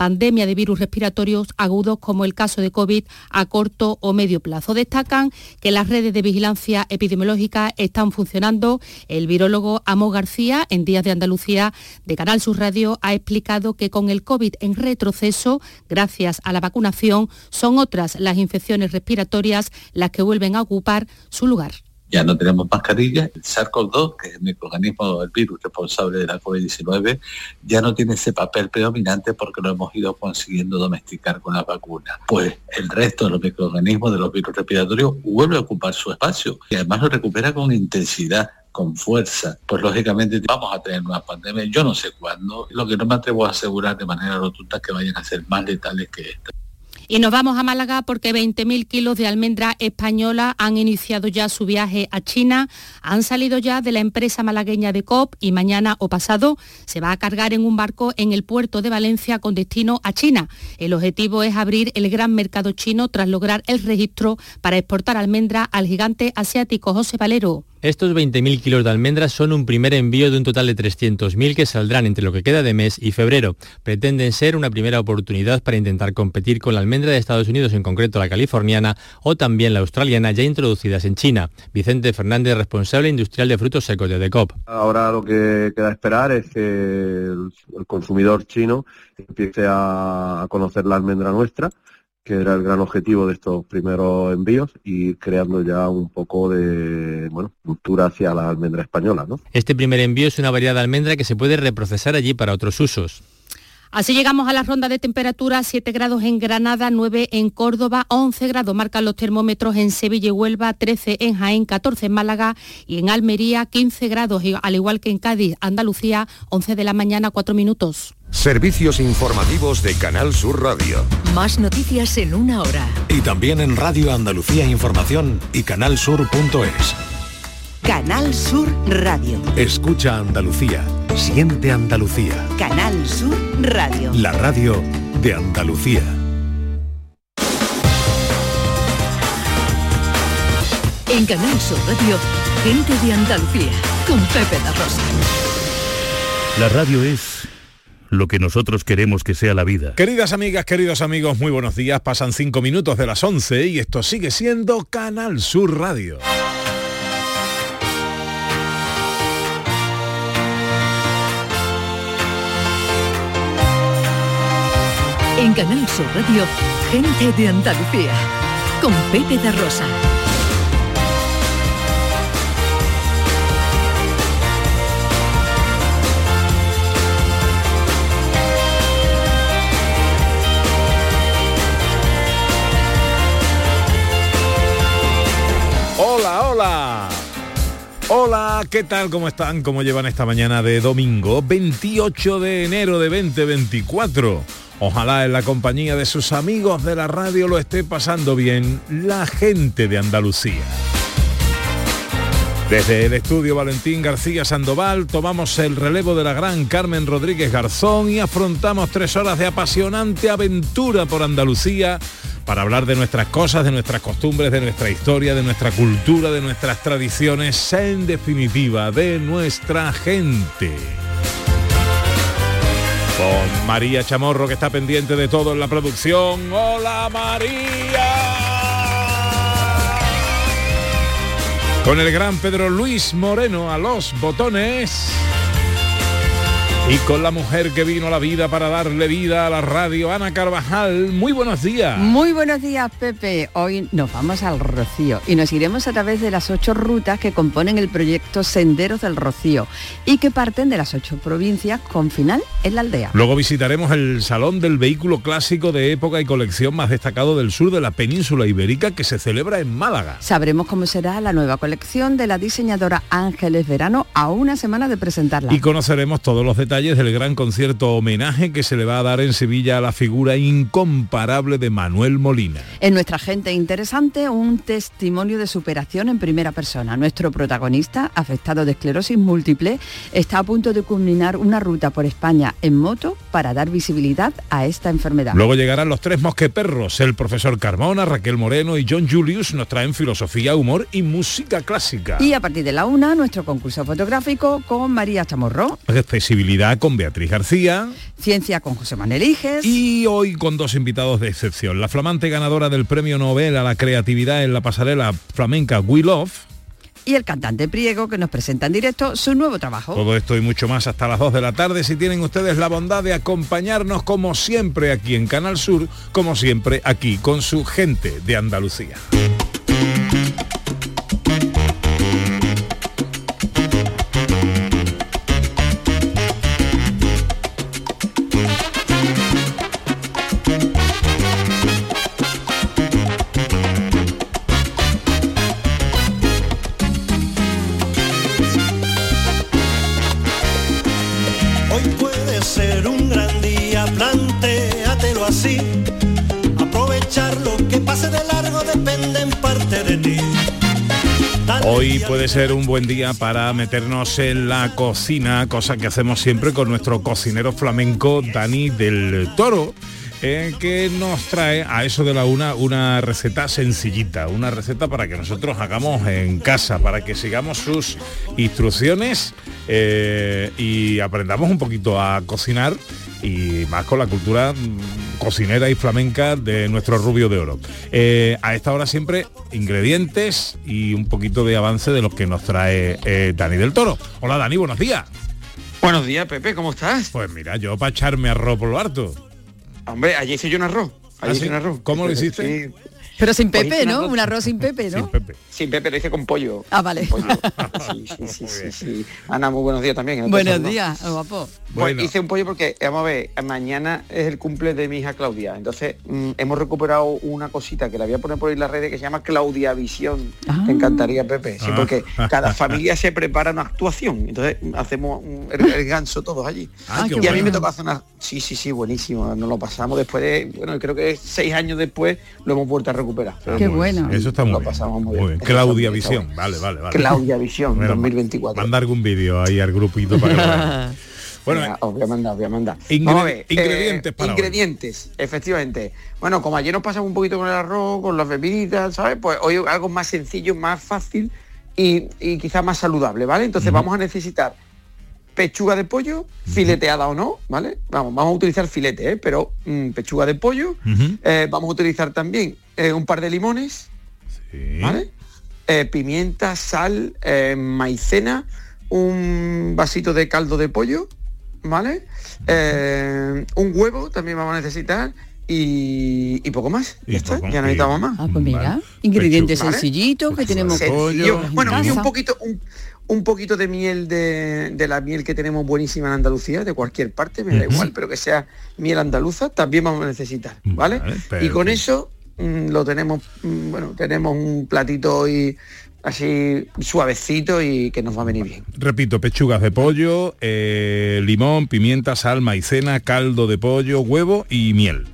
pandemia de virus respiratorios agudos como el caso de COVID a corto o medio plazo. Destacan que las redes de vigilancia epidemiológica están funcionando. El virólogo Amo García, en Días de Andalucía de Canal Sur Radio, ha explicado que con el COVID en retroceso, gracias a la vacunación, son otras las infecciones respiratorias las que vuelven a ocupar su lugar ya no tenemos mascarillas. El SARS-CoV-2, que es el microorganismo, el virus responsable de la COVID-19, ya no tiene ese papel predominante porque lo hemos ido consiguiendo domesticar con la vacuna. Pues el resto de los microorganismos de los virus respiratorios vuelve a ocupar su espacio y además lo recupera con intensidad con fuerza, pues lógicamente vamos a tener una pandemia, yo no sé cuándo, lo que no me atrevo a asegurar de manera rotunda es que vayan a ser más letales que esta. Y nos vamos a Málaga porque 20.000 kilos de almendra española han iniciado ya su viaje a China, han salido ya de la empresa malagueña de COP y mañana o pasado se va a cargar en un barco en el puerto de Valencia con destino a China. El objetivo es abrir el gran mercado chino tras lograr el registro para exportar almendra al gigante asiático José Valero. Estos 20.000 kilos de almendras son un primer envío de un total de 300.000 que saldrán entre lo que queda de mes y febrero. Pretenden ser una primera oportunidad para intentar competir con la almendra de Estados Unidos, en concreto la californiana, o también la australiana, ya introducidas en China. Vicente Fernández, responsable industrial de frutos secos de Decop. Ahora lo que queda esperar es que el, consumidor chino empiece a conocer la almendra nuestra que era el gran objetivo de estos primeros envíos, y creando ya un poco de bueno, cultura hacia la almendra española. ¿no? Este primer envío es una variedad de almendra que se puede reprocesar allí para otros usos. Así llegamos a la ronda de temperatura, 7 grados en Granada, 9 en Córdoba, 11 grados marcan los termómetros en Sevilla y Huelva, 13 en Jaén, 14 en Málaga y en Almería, 15 grados, al igual que en Cádiz, Andalucía, 11 de la mañana, 4 minutos. Servicios informativos de Canal Sur Radio. Más noticias en una hora. Y también en Radio Andalucía Información y canalsur.es. Canal Sur Radio. Escucha Andalucía. Siente Andalucía. Canal Sur Radio. La radio de Andalucía. En Canal Sur Radio, gente de Andalucía, con Pepe da Rosa. La radio es lo que nosotros queremos que sea la vida. Queridas amigas, queridos amigos, muy buenos días. Pasan cinco minutos de las 11 y esto sigue siendo Canal Sur Radio. En Canal Sur Radio, gente de Andalucía, con Pepe de Rosa. Hola, ¿qué tal? ¿Cómo están? ¿Cómo llevan esta mañana de domingo 28 de enero de 2024? Ojalá en la compañía de sus amigos de la radio lo esté pasando bien la gente de Andalucía. Desde el estudio Valentín García Sandoval tomamos el relevo de la gran Carmen Rodríguez Garzón y afrontamos tres horas de apasionante aventura por Andalucía para hablar de nuestras cosas, de nuestras costumbres, de nuestra historia, de nuestra cultura, de nuestras tradiciones, en definitiva, de nuestra gente. Con María Chamorro que está pendiente de todo en la producción. ¡Hola María! Con el gran Pedro Luis Moreno a los botones. Y con la mujer que vino a la vida para darle vida a la radio, Ana Carvajal. Muy buenos días. Muy buenos días, Pepe. Hoy nos vamos al Rocío y nos iremos a través de las ocho rutas que componen el proyecto Senderos del Rocío y que parten de las ocho provincias con final en la aldea. Luego visitaremos el Salón del Vehículo Clásico de época y colección más destacado del sur de la península ibérica que se celebra en Málaga. Sabremos cómo será la nueva colección de la diseñadora Ángeles Verano a una semana de presentarla. Y conoceremos todos los detalles del gran concierto homenaje que se le va a dar en Sevilla a la figura incomparable de Manuel Molina. En nuestra gente interesante, un testimonio de superación en primera persona. Nuestro protagonista, afectado de esclerosis múltiple, está a punto de culminar una ruta por España en moto para dar visibilidad a esta enfermedad. Luego llegarán los tres mosqueperros, el profesor Carmona, Raquel Moreno y John Julius nos traen filosofía, humor y música clásica. Y a partir de la una, nuestro concurso fotográfico con María Chamorro. Accesibilidad Actualidad con Beatriz García. Ciencia con José Manuel Iges. Y hoy con dos invitados de excepción. La flamante ganadora del Premio Nobel a la Creatividad en la pasarela flamenca We Love. Y el cantante Priego que nos presenta en directo su nuevo trabajo. Todo esto y mucho más hasta las 2 de la tarde. Si tienen ustedes la bondad de acompañarnos como siempre aquí en Canal Sur, como siempre aquí con su gente de Andalucía. Puede ser un buen día para meternos en la cocina, cosa que hacemos siempre con nuestro cocinero flamenco Dani del Toro. eh, que nos trae a eso de la una una receta sencillita, una receta para que nosotros hagamos en casa, para que sigamos sus instrucciones eh, y aprendamos un poquito a cocinar y más con la cultura mm, cocinera y flamenca de nuestro rubio de oro. Eh, a esta hora siempre ingredientes y un poquito de avance de los que nos trae eh, Dani del Toro. Hola Dani, buenos días. Buenos días, Pepe, ¿cómo estás? Pues mira, yo para echarme arroz por lo harto. Hombre, ayer hice yo un arroz. Ayer ¿Ah, hice sí? un arroz. ¿Cómo lo hiciste? Sí. Pero sin Pues pepe, un ¿no? arroz- Un arroz sin pepe, ¿no? Sin Pepe. Sin Pepe, lo hice con pollo. Ah, vale. Pollo. Sí, sí, sí, sí, sí. Ana, muy buenos días también. te Buenos días, guapo. Pues Bueno. hice un pollo porque, vamos a ver, mañana es el cumple de mi hija Claudia. Entonces mm, hemos recuperado una cosita que la voy a poner por ahí en las redes que se llama Claudia Visión. Ah. Te encantaría, Pepe. Sí, Ah. porque cada familia se prepara una actuación. Entonces hacemos mm, el, el ganso todos allí. Ah, y a mí bueno. me tocó hacer una... Sí, sí, sí, buenísimo. Nos lo pasamos después de... Bueno, creo que seis años después lo hemos vuelto a recuperar. Ah, Qué bueno. Eso está muy Lo bien. pasamos muy Muy bien. bien. Claudia Visión. Vale, vale, vale. Claudia Visión, Bueno, 2024. Manda algún vídeo ahí al grupito para que. Bueno, Venga, os voy a mandar, os voy a mandar. Ingre- Vamos a ver, ingredientes eh, para hoy. Ingredientes, efectivamente. Bueno, como ayer nos pasamos un poquito con el arroz, con las bebidas, ¿sabes? Pues hoy algo más sencillo, más fácil y, y quizás más saludable, ¿vale? Entonces vamos a necesitar pechuga de pollo, fileteada o no, ¿vale? Vamos, vamos a utilizar filete, ¿eh? Pero mm, pechuga de pollo. Eh, vamos a utilizar también eh, un par de limones, Sí. ¿vale? Eh, pimienta, sal, eh, maicena, un vasito de caldo de pollo, ¿vale? Eh, un huevo también vamos a necesitar y, y poco más. Y Ya está, ya no y- necesitamos más. Ah, pues mira, Vale. ingredientes Pechuga, sencillitos que tenemos. bueno, y un poquito, un, un poquito de miel de, de la miel que tenemos buenísima en Andalucía, de cualquier parte, me da igual, pero que sea miel andaluza, también vamos a necesitar, ¿vale? Vale, y con eso mm, lo tenemos, mm, bueno, tenemos un platito hoy así suavecito y que nos va a venir bien. Repito, pechugas de pollo, eh, limón, pimienta, sal, maicena, caldo de pollo, huevo y miel.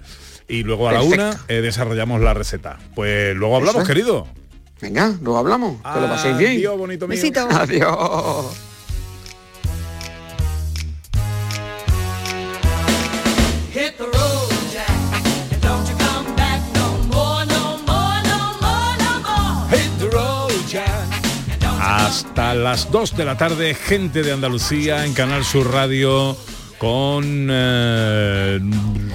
Y luego a la una eh, desarrollamos la receta. Pues luego hablamos, Eso querido. Venga, luego hablamos, que lo paséis bien. Adiós, bonito mío. Besito. Adiós. Hasta las 2 de la tarde, gente de Andalucía en Canal Sur Radio con eh,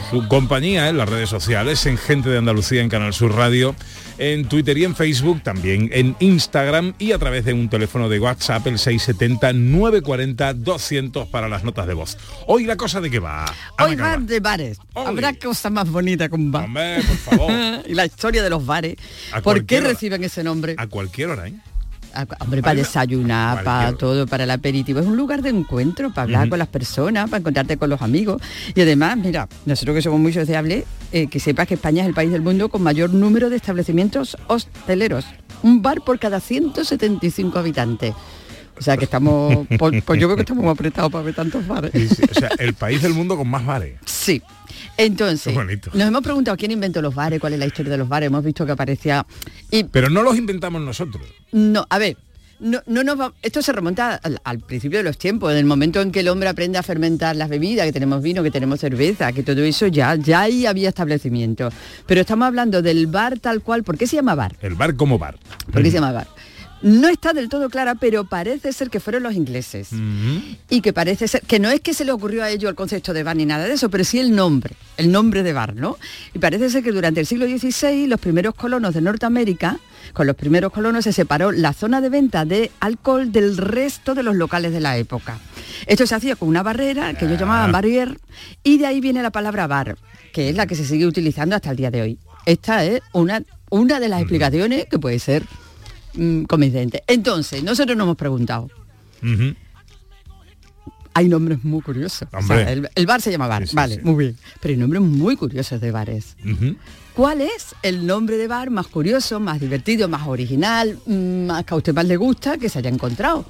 su compañía en las redes sociales, en Gente de Andalucía en Canal Sur Radio, en Twitter y en Facebook, también en Instagram y a través de un teléfono de WhatsApp, el 670-940-200 para las notas de voz. Hoy la cosa de qué va. Ana Hoy van de bares. Habrá cosa más bonita que un bar. Hombre, por favor. y la historia de los bares. A ¿Por qué reciben ese nombre? A cualquier hora, ¿eh? Ah, Hombre, para desayunar, para todo, para el aperitivo. Es un lugar de encuentro, para hablar con las personas, para encontrarte con los amigos. Y además, mira, nosotros que somos muy sociables, eh, que sepas que España es el país del mundo con mayor número de establecimientos hosteleros. Un bar por cada 175 habitantes. O sea que estamos, pues, pues yo creo que estamos muy apretados para ver tantos bares. Sí, sí, O sea, el país del mundo con más bares. Sí. Entonces, nos hemos preguntado quién inventó los bares, cuál es la historia de los bares. Hemos visto que aparecía... Y Pero no los inventamos nosotros. no, a ver, no, no nos va- esto se remonta al, al principio de los tiempos, en el momento en que el hombre aprende a fermentar las bebidas, que tenemos vino, que tenemos cerveza, que todo eso ya, ya ahí había establecimientos. Pero estamos hablando del bar tal cual, ¿por qué se llama bar? El bar como bar. ¿Por qué se llama bar? No está del todo clara, pero parece ser que fueron los ingleses. Y que parece ser, que no es que se le ocurrió a ellos el concepto de bar ni nada de eso, pero sí el nombre, el nombre de bar, ¿no? Y parece ser que durante el siglo XVI los primeros colonos de Norteamérica, con los primeros colonos se separó la zona de venta de alcohol del resto de los locales de la época. Esto se hacía con una barrera que ellos llamaban barrier y de ahí viene la palabra bar, que es la que se sigue utilizando hasta el día de hoy. Esta es una, una de las explicaciones que puede ser mm, convincente. Entonces, nosotros nos hemos preguntado. Hay nombres muy curiosos. O sea, Hombre. el, el bar se llama bar, Sí, sí, vale, sí. muy bien. Pero hay nombres muy curiosos de bares. ¿Cuál es el nombre de bar más curioso, más divertido, más original, mm, más que a usted más le gusta que se haya encontrado?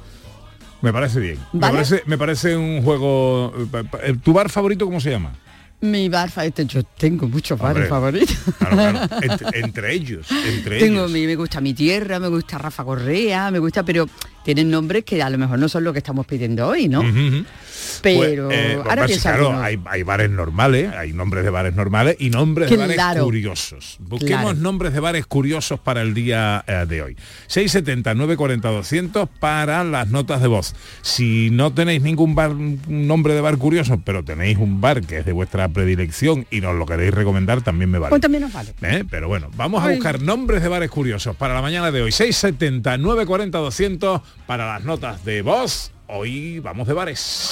Me parece bien. Me, parece, me parece un juego... eh, ¿Tu bar favorito cómo se llama? Mi bar favorito, yo tengo muchos bares Hombre, favoritos. Claro, claro. Entre, entre ellos, entre Tengo ellos. mi, me gusta mi tierra, me gusta Rafa Correa, me gusta, pero tienen nombres que a lo mejor no son lo que estamos pidiendo hoy, ¿no? Pero Pues, eh, ahora pues, claro, hay, hay bares normales, hay nombres de bares normales y nombres de bares curiosos. Busquemos Claro. nombres de bares curiosos para el día eh, de hoy. 670 940 200 para las notas de voz. Si no tenéis ningún bar, un nombre de bar curioso, pero tenéis un bar que es de vuestra predilección y nos lo queréis recomendar, también me vale. Pues también nos vale. ¿Eh? Pero bueno, vamos a Ay. buscar nombres de bares curiosos para la mañana de hoy. 670 940 200 para las notas de voz. Hoy vamos de bares.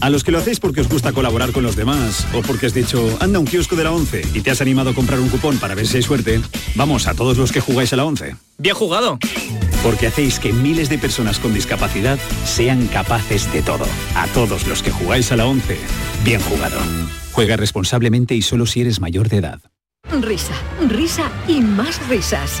A los que lo hacéis porque os gusta colaborar con los demás o porque has dicho, anda un kiosco de la 11 y te has animado a comprar un cupón para ver si hay suerte, vamos a todos los que jugáis a la 11. Bien jugado. Porque hacéis que miles de personas con discapacidad sean capaces de todo. A todos los que jugáis a la 11, bien jugado. Juega responsablemente y solo si eres mayor de edad. Risa, risa y más risas.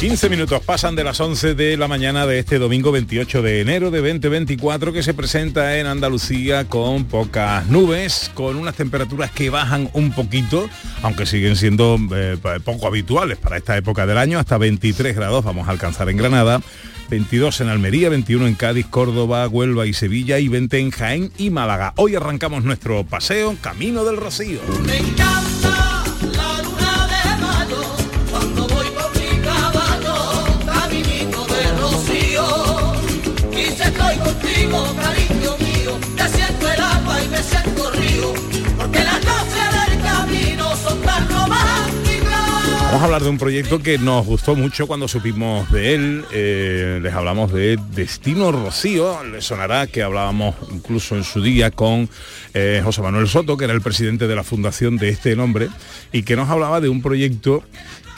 15 minutos pasan de las 11 de la mañana de este domingo 28 de enero de 2024 que se presenta en Andalucía con pocas nubes, con unas temperaturas que bajan un poquito, aunque siguen siendo eh, poco habituales para esta época del año, hasta 23 grados vamos a alcanzar en Granada. 22 en Almería, 21 en Cádiz, Córdoba, Huelva y Sevilla y 20 en Jaén y Málaga. Hoy arrancamos nuestro paseo Camino del Rocío. Vamos a hablar de un proyecto que nos gustó mucho cuando supimos de él. Eh, les hablamos de Destino Rocío. Les sonará que hablábamos incluso en su día con eh, José Manuel Soto, que era el presidente de la fundación de este nombre, y que nos hablaba de un proyecto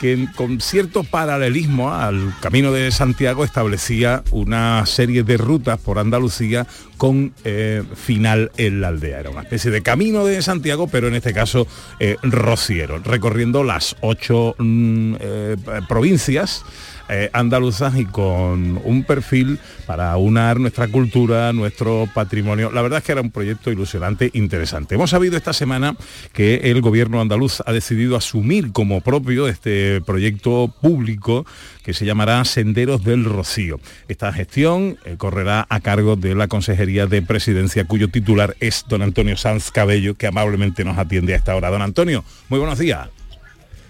que con cierto paralelismo al Camino de Santiago establecía una serie de rutas por Andalucía con eh, final en la aldea. Era una especie de Camino de Santiago, pero en este caso eh, rociero, recorriendo las ocho mm, eh, provincias eh, andaluzas y con un perfil para unar nuestra cultura, nuestro patrimonio. La verdad es que era un proyecto ilusionante, interesante. Hemos sabido esta semana que el gobierno andaluz ha decidido asumir como propio este proyecto público que se llamará Senderos del Rocío. Esta gestión eh, correrá a cargo de la Consejería de Presidencia, cuyo titular es don Antonio Sanz Cabello, que amablemente nos atiende a esta hora. Don Antonio, muy buenos días.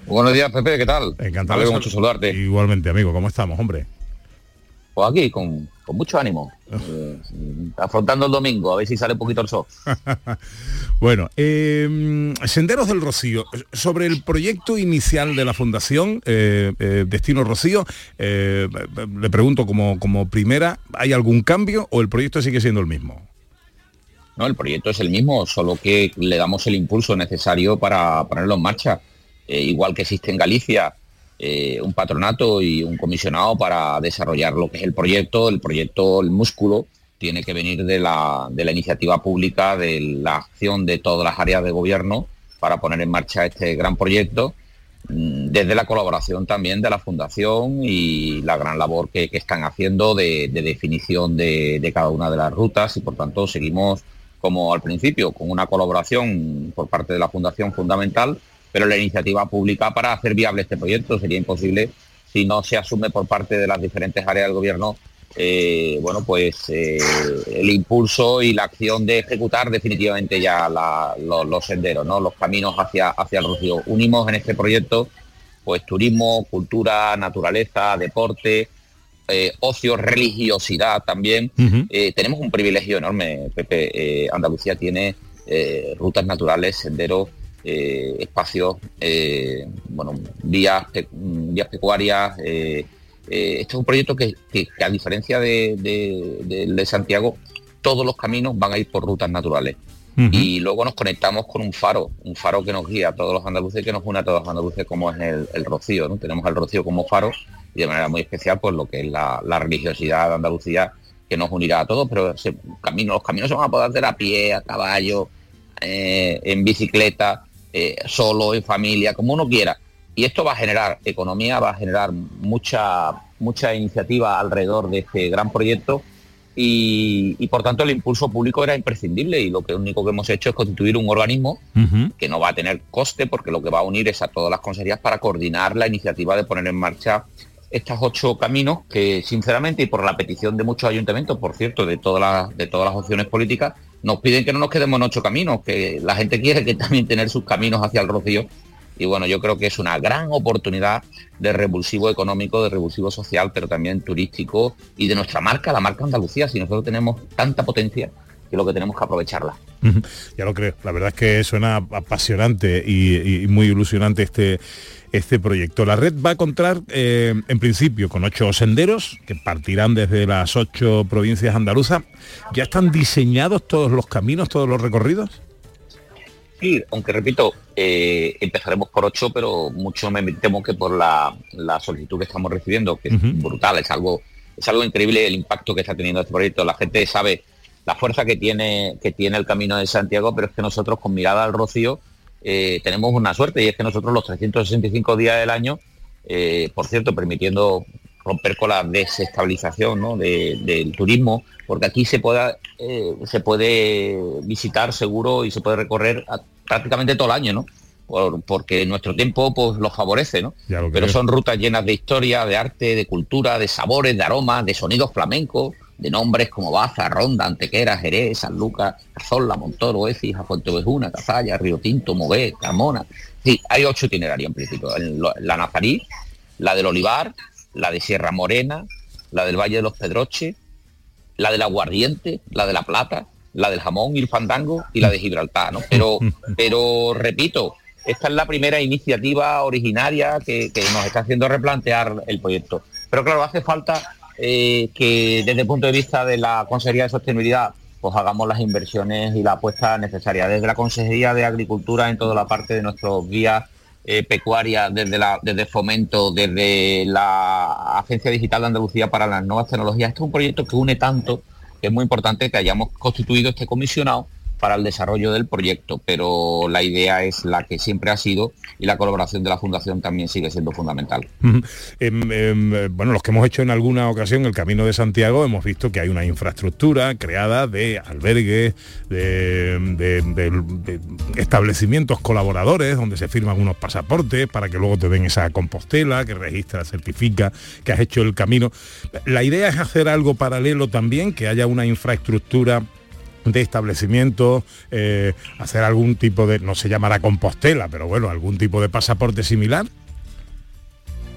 Buenos días, Pepe, ¿qué tal? Encantado. De mucho saludarte. Igualmente, amigo, ¿cómo estamos, hombre? Pues aquí, con, con mucho ánimo. Eh, afrontando el domingo, a ver si sale un poquito el sol. Bueno, eh, Senderos del Rocío, sobre el proyecto inicial de la Fundación eh, eh, Destino Rocío, le pregunto como, como primera, ¿hay algún cambio o el proyecto sigue siendo el mismo? No, el proyecto es el mismo, solo que le damos el impulso necesario para ponerlo en marcha. Eh, igual que existe en Galicia eh, un patronato y un comisionado para desarrollar lo que es el proyecto, el proyecto, el músculo, tiene que venir de la, iniciativa pública, de la acción de todas las áreas de gobierno para poner en marcha este gran proyecto, mm, desde la colaboración también de la Fundación y la gran labor que, están haciendo de, de definición de, de cada una de las rutas. Y por tanto seguimos como al principio, con una colaboración por parte de la Fundación fundamental, pero la iniciativa pública para hacer viable este proyecto sería imposible si no se asume por parte de las diferentes áreas del gobierno eh, bueno, pues eh, el impulso y la acción de ejecutar definitivamente ya la- los senderos, ¿no? los caminos hacia, hacia el Rocío. Unimos en este proyecto pues turismo, cultura, naturaleza, deporte, eh, ocio, religiosidad también. Eh, tenemos un privilegio enorme, Pepe. Eh, Andalucía tiene rutas naturales, senderos, eh, espacios, eh, bueno, vías, vías pecuarias. eh, eh, este es un proyecto que, que- que a diferencia de, de- Santiago, todos los caminos van a ir por rutas naturales. Y luego nos conectamos con un faro, un faro que nos guía a todos los andaluces y que nos une a todos los andaluces como es el, el Rocío. ¿no? Tenemos el Rocío como faro y de manera muy especial pues lo que es la, la religiosidad de Andalucía que nos unirá a todos, pero ese camino, los caminos se van a poder hacer a pie, a caballo, eh, en bicicleta, eh, solo, en familia, como uno quiera. Y esto va a generar economía, va a generar mucha, mucha iniciativa alrededor de este gran proyecto y, y, por tanto el impulso público era imprescindible y lo que único que hemos hecho es constituir un organismo que no va a tener coste porque lo que va a unir es a todas las consejerías para coordinar la iniciativa de poner en marcha estos ocho caminos que sinceramente y por la petición de muchos ayuntamientos, por cierto, de todas las, de todas las opciones políticas, nos piden que no nos quedemos en ocho caminos, que la gente quiere que también tener sus caminos hacia el Rocío. Y bueno, yo creo que es una gran oportunidad de revulsivo económico, de revulsivo social, pero también turístico y de nuestra marca, la marca Andalucía. Si nosotros tenemos tanta potencia, que lo que tenemos que aprovecharla. Ya lo creo. La verdad es que suena apasionante y, y muy ilusionante este, este proyecto. La red va a contar, eh, en principio, con ocho senderos que partirán desde las ocho provincias andaluzas. ¿Ya están diseñados todos los caminos, todos los recorridos? Sí, aunque repito, eh, empezaremos por ocho, pero mucho me temo que por la, la solicitud que estamos recibiendo, que es brutal, es algo, es algo increíble el impacto que está teniendo este proyecto. La gente sabe la fuerza que tiene, que tiene el camino de Santiago, pero es que nosotros con mirada al Rocío eh, tenemos una suerte y es que nosotros los 365 días del año, eh, por cierto, permitiendo romper con la desestabilización ¿no? de- del turismo, porque aquí se puede, eh, se puede visitar seguro y se puede recorrer a- prácticamente todo el año, ¿no? Por- porque nuestro tiempo pues lo favorece, ¿no? Lo Pero son rutas llenas de historia, de arte, de cultura, de sabores, de aromas, de sonidos flamencos, de nombres como Baza, Ronda, Antequera, Jerez, San Lucas, Cazorla, Montoro, Écija, Fuentevejuna, Cazalla, Río Tinto, Mogué, Carmona. Sí, hay ocho itinerarios en principio. La Nazarí, la del Olivar, la de Sierra Morena, la del Valle de los Pedroches, la del Aguardiente, la de La Plata, la del Jamón y el Fandango y la de Gibraltar, ¿no? Pero, pero repito, esta es la primera iniciativa originaria que, que nos está haciendo replantear el proyecto. Pero claro, hace falta eh, que desde el punto de vista de la Consejería de Sostenibilidad pues hagamos las inversiones y la apuesta necesaria. Desde la Consejería de Agricultura en toda la parte de nuestros vías eh, pecuarias, desde, la, desde Fomento, desde la Agencia Digital de Andalucía para las Nuevas Tecnologías. Este es un proyecto que une tanto que es muy importante que hayamos constituido este comisionado para el desarrollo del proyecto, pero la idea es la que siempre ha sido y la colaboración de la Fundación también sigue siendo fundamental. Em, em, bueno, los que hemos hecho en alguna ocasión el Camino de Santiago hemos visto que hay una infraestructura creada de albergues, de establecimientos colaboradores donde se firman unos pasaportes para que luego te den esa compostela que registra, certifica que has hecho el camino. La idea es hacer algo paralelo también, que haya una infraestructura de establecimientos, eh, hacer algún tipo de, no se llamará compostela, pero bueno, algún tipo de pasaporte similar.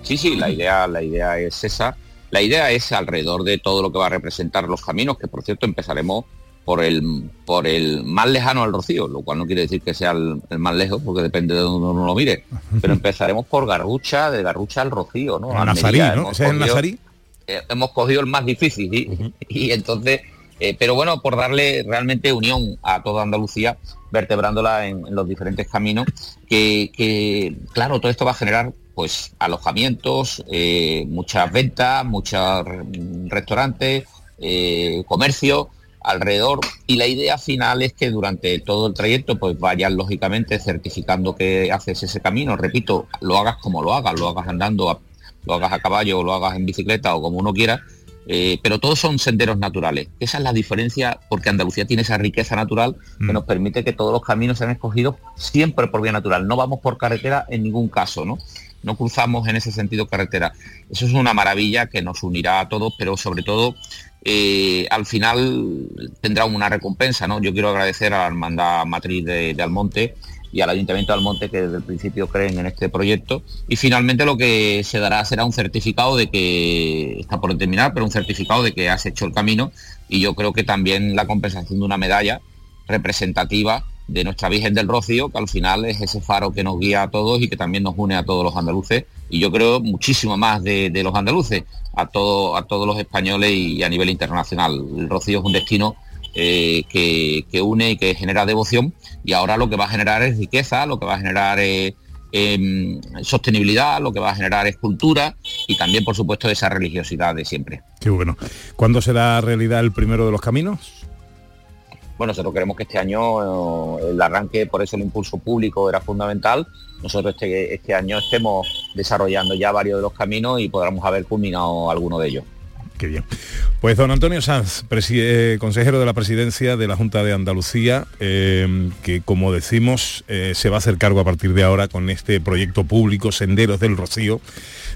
Sí, sí, la idea, la idea es esa. La idea es alrededor de todo lo que va a representar los caminos, que por cierto empezaremos por el, por el más lejano al Rocío, lo cual no quiere decir que sea el, el más lejos, porque depende de donde uno lo mire. Pero empezaremos por Garrucha, de Garrucha al Rocío, ¿no? Almería. Nazarí, ¿no? Hemos ¿Ese es el Nazarí? eh, hemos cogido el más difícil y, y entonces eh, pero bueno por darle realmente unión a toda Andalucía vertebrándola en, los diferentes caminos que, claro todo esto va a generar pues alojamientos eh, muchas ventas muchos re- restaurantes eh, comercio alrededor. Y la idea final es que durante todo el trayecto pues vayan lógicamente certificando que haces ese camino. Repito lo hagas como lo hagas lo hagas andando lo hagas a caballo lo hagas en bicicleta o como uno quiera, eh, pero todos son senderos naturales. Esa es la diferencia porque Andalucía tiene esa riqueza natural que nos permite que todos los caminos sean escogidos siempre por vía natural. No vamos por carretera en ningún caso, ¿no? No cruzamos en ese sentido carretera. Eso es una maravilla que nos unirá a todos, pero sobre todo eh, al final tendrá una recompensa, ¿no? Yo quiero agradecer a la Hermandad Matriz de, de Almonte y al Ayuntamiento de Almonte que desde el principio creen en este proyecto. Y finalmente lo que se dará será un certificado de que está por terminar, pero un certificado de que has hecho el camino. Y yo creo que también la compensación de una medalla representativa de nuestra Virgen del Rocío, que al final es ese faro que nos guía a todos y que también nos une a todos los andaluces. Y yo creo muchísimo más de, de los andaluces, a, todo, a todos los españoles y a nivel internacional. El Rocío es un destino eh, que, que une y que genera devoción y ahora lo que va a generar es riqueza, lo que va a generar es em, sostenibilidad, lo que va a generar es cultura y también por supuesto esa religiosidad de siempre. Qué bueno. ¿Cuándo será realidad el primero de los caminos? Bueno, nosotros queremos que este año eh, el arranque, por eso el impulso público era fundamental. Nosotros este, este año estemos desarrollando ya varios de los caminos y podamos haber culminado alguno de ellos. Qué bien. Pues don Antonio Sanz, eh, consejero de la presidencia de la Junta de Andalucía, eh, que como decimos eh, se va a hacer cargo a partir de ahora con este proyecto público Senderos del Rocío,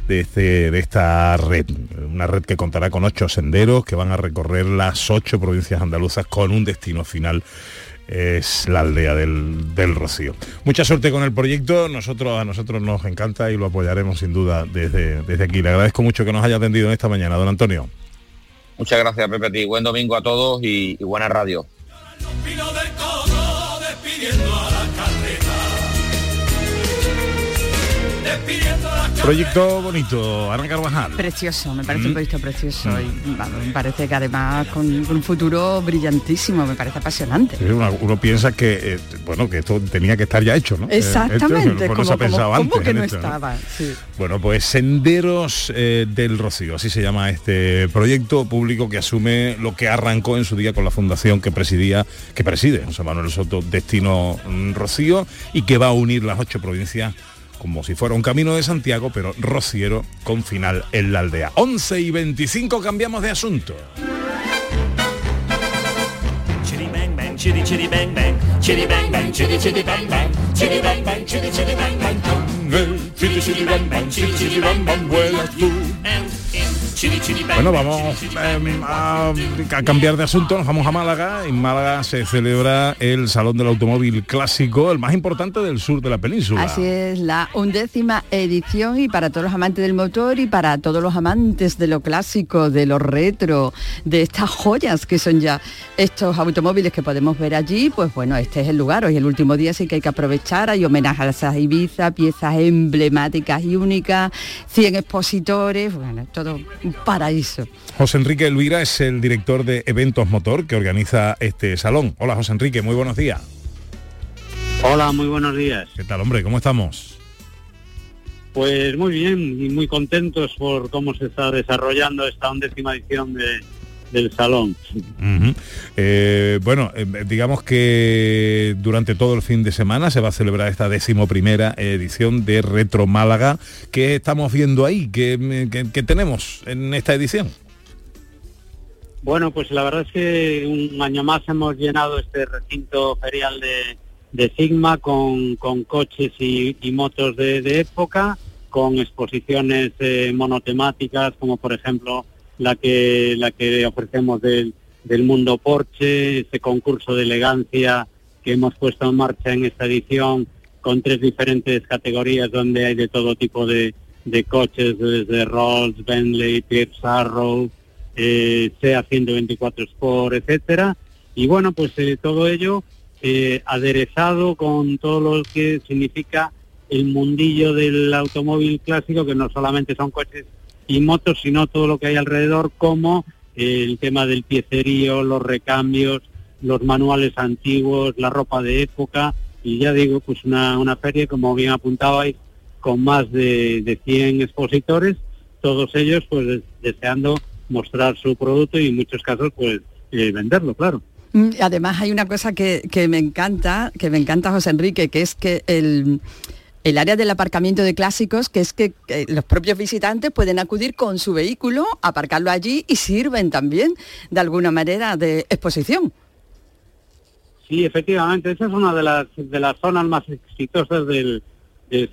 de, este, de esta red. Una red que contará con ocho senderos que van a recorrer las ocho provincias andaluzas con un destino final es la aldea del, del Rocío. Mucha suerte con el proyecto, nosotros a nosotros nos encanta y lo apoyaremos sin duda desde, desde aquí. Le agradezco mucho que nos haya atendido en esta mañana, don Antonio. Muchas gracias, Pepe, a ti. Buen domingo a todos y, y buena radio. Proyecto bonito, Ana Carvajal. Precioso, me parece Mm. un proyecto precioso y vamos, me parece que además con, un futuro brillantísimo, me parece apasionante. Sí, Uno, uno piensa que eh, bueno que esto tenía que estar ya hecho, ¿no? Eh, Exactamente, esto, como, antes que no esto, ¿no? estaba. sí. Bueno, pues Senderos eh, del Rocío, así se llama este proyecto público que asume lo que arrancó en su día con la fundación que presidía, que preside José Manuel Soto Destino mm, Rocío y que va a unir las ocho provincias como si fuera un camino de Santiago, pero rociero con final en la aldea. 11 y 25 cambiamos de asunto. Bueno, vamos em, a, cambiar de asunto, nos vamos a Málaga. En Málaga se celebra el Salón del Automóvil Clásico, el más importante del sur de la península. Así es, la undécima edición y para todos los amantes del motor y para todos los amantes de lo clásico, de lo retro, de estas joyas que son ya estos automóviles que podemos ver allí, pues bueno, este es el lugar. Hoy es el último día, así que hay que aprovechar. Hay homenajes a Ibiza, piezas emblemáticas y únicas, 100 expositores, bueno, todo un paraíso. José Enrique Elvira es el director de Eventos Motor que organiza este salón. Hola José Enrique, muy buenos días. Hola, muy buenos días. ¿Qué tal, hombre? ¿Cómo estamos? Pues muy bien y muy contentos por cómo se está desarrollando esta undécima edición de- del salón. Eh, bueno, eh, digamos que durante todo el fin de semana se va a celebrar esta decimoprimera edición de Retro Málaga. ¿Qué estamos viendo ahí? ¿Qué, qué- qué tenemos en esta edición? Bueno, pues la verdad es que un año más hemos llenado este recinto ferial de, de Sigma con, con coches y, y motos de, de época, con exposiciones eh, monotemáticas como por ejemplo la que la que ofrecemos del, del mundo Porsche, ese concurso de elegancia que hemos puesto en marcha en esta edición con tres diferentes categorías donde hay de todo tipo de, de coches desde Rolls, Bentley, Pierce Arrow, eh, SEA 124 Sport, etcétera. Y bueno, pues eh, todo ello eh, aderezado con todo lo que significa el mundillo del automóvil clásico, que no solamente son coches y motos, sino todo lo que hay alrededor, como el tema del piecerío, los recambios, los manuales antiguos, la ropa de época, y ya digo, pues una, una feria, como bien apuntabais, con más de, de 100 expositores, todos ellos pues des- deseando mostrar su producto y en muchos casos pues eh, venderlo, claro. Mm, Además hay una cosa que, que me encanta, que me encanta José Enrique, que es que el, el área del aparcamiento de clásicos, que es que, los propios visitantes pueden acudir con su vehículo, aparcarlo allí y sirven también de alguna manera de exposición. Sí, efectivamente, esa es una de las, de las zonas más exitosas del,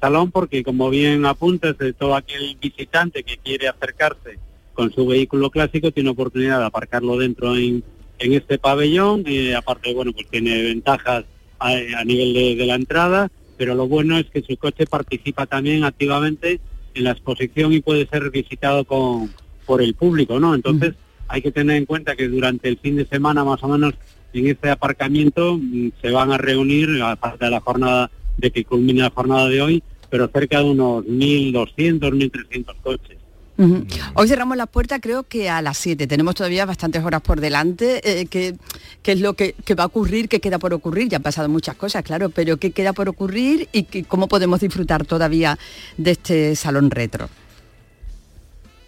salón porque como bien apuntas, todo aquel visitante que quiere acercarse con su vehículo clásico tiene oportunidad de aparcarlo dentro en, en este pabellón, eh, aparte, bueno, pues tiene ventajas a, nivel de la entrada, pero lo bueno es que su coche participa también activamente en la exposición y puede ser visitado con, por el público, ¿no? Entonces hay que tener en cuenta que durante el fin de semana más o menos en este aparcamiento mm, se van a reunir, aparte de la jornada de que culmina la jornada de hoy, pero cerca de unos 1.200, 1.300 coches. Hoy cerramos las puertas creo que a las 7. Tenemos todavía bastantes horas por delante. Eh, ¿qué, es lo que, que va a ocurrir? ¿Qué queda por ocurrir? Ya han pasado muchas cosas, claro, pero ¿qué queda por ocurrir y qué- cómo podemos disfrutar todavía de este salón retro?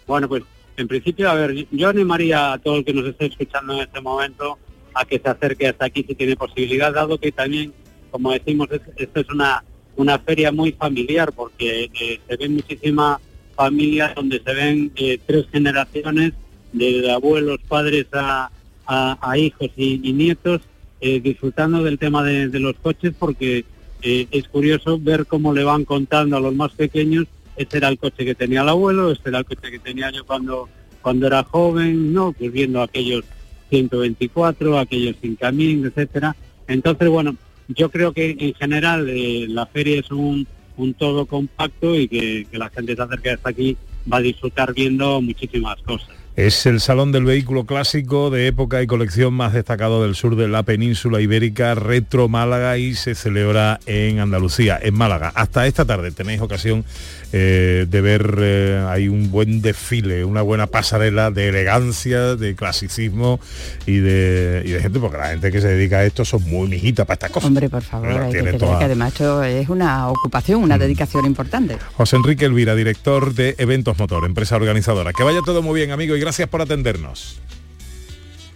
Bueno, pues en principio, a ver, yo animaría a todo el que nos esté escuchando en este momento a que se acerque hasta aquí si tiene posibilidad, dado que también, como decimos, es- esto es una, una feria muy familiar porque eh, se ve muchísima familia donde se ven eh, tres generaciones, de abuelos, padres a, a- hijos y, nietos, eh, disfrutando del tema de, de los coches porque eh, es curioso ver cómo le van contando a los más pequeños, este era el coche que tenía el abuelo, este era el coche que tenía yo cuando, cuando era joven, ¿no? Pues viendo aquellos 124, aquellos sin camino, etcétera. Entonces, bueno, yo creo que en general eh, la feria es un, un todo compacto y que, la gente se acerque hasta aquí va a disfrutar viendo muchísimas cosas. Es el salón del vehículo clásico de época y colección más destacado del sur de la península ibérica, Retro Málaga, y se celebra en Andalucía, en Málaga. Hasta esta tarde tenéis ocasión eh, de ver, eh, hay un buen desfile, una buena pasarela de elegancia, de clasicismo y de, y de gente, porque la gente que se dedica a esto son muy mijitas para estas cosas. Hombre, por favor, hay que que además esto es una ocupación, una dedicación importante. José Enrique Elvira, director de Eventos Motor, empresa organizadora. Que vaya todo muy bien, amigo, y gracias por atendernos.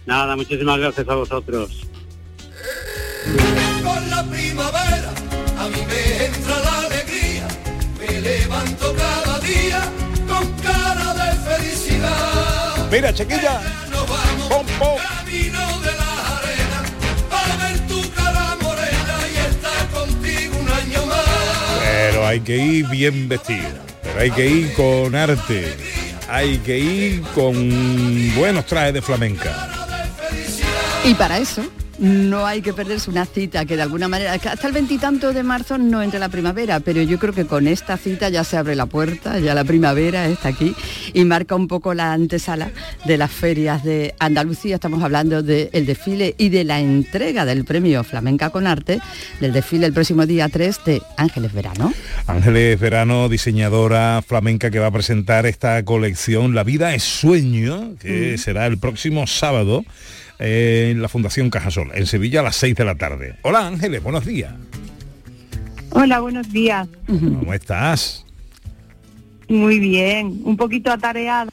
Nada, muchísimas gracias a vosotros. Con la primavera a mí me entra la contigo un año más. Pero hay que ir bien vestido, pero hay que ir con arte, hay que ir con buenos trajes de flamenca. Y para eso no hay que perderse una cita que de alguna manera, hasta el veintitanto de marzo no entra la primavera, pero yo creo que con esta cita ya se abre la puerta, ya la primavera está aquí y marca un poco la antesala de las ferias de Andalucía. Estamos hablando del desfile y de la entrega del premio Flamenca con Arte, del desfile el próximo día 3 de Ángeles Verano. Ángeles Verano, diseñadora flamenca que va a presentar esta colección La vida es sueño, que será el próximo sábado eh, en la Fundación Cajasol, en Sevilla a las 6 de la tarde. Hola Ángeles, buenos días. Hola, buenos días. ¿Cómo estás? Muy bien, un poquito atareada.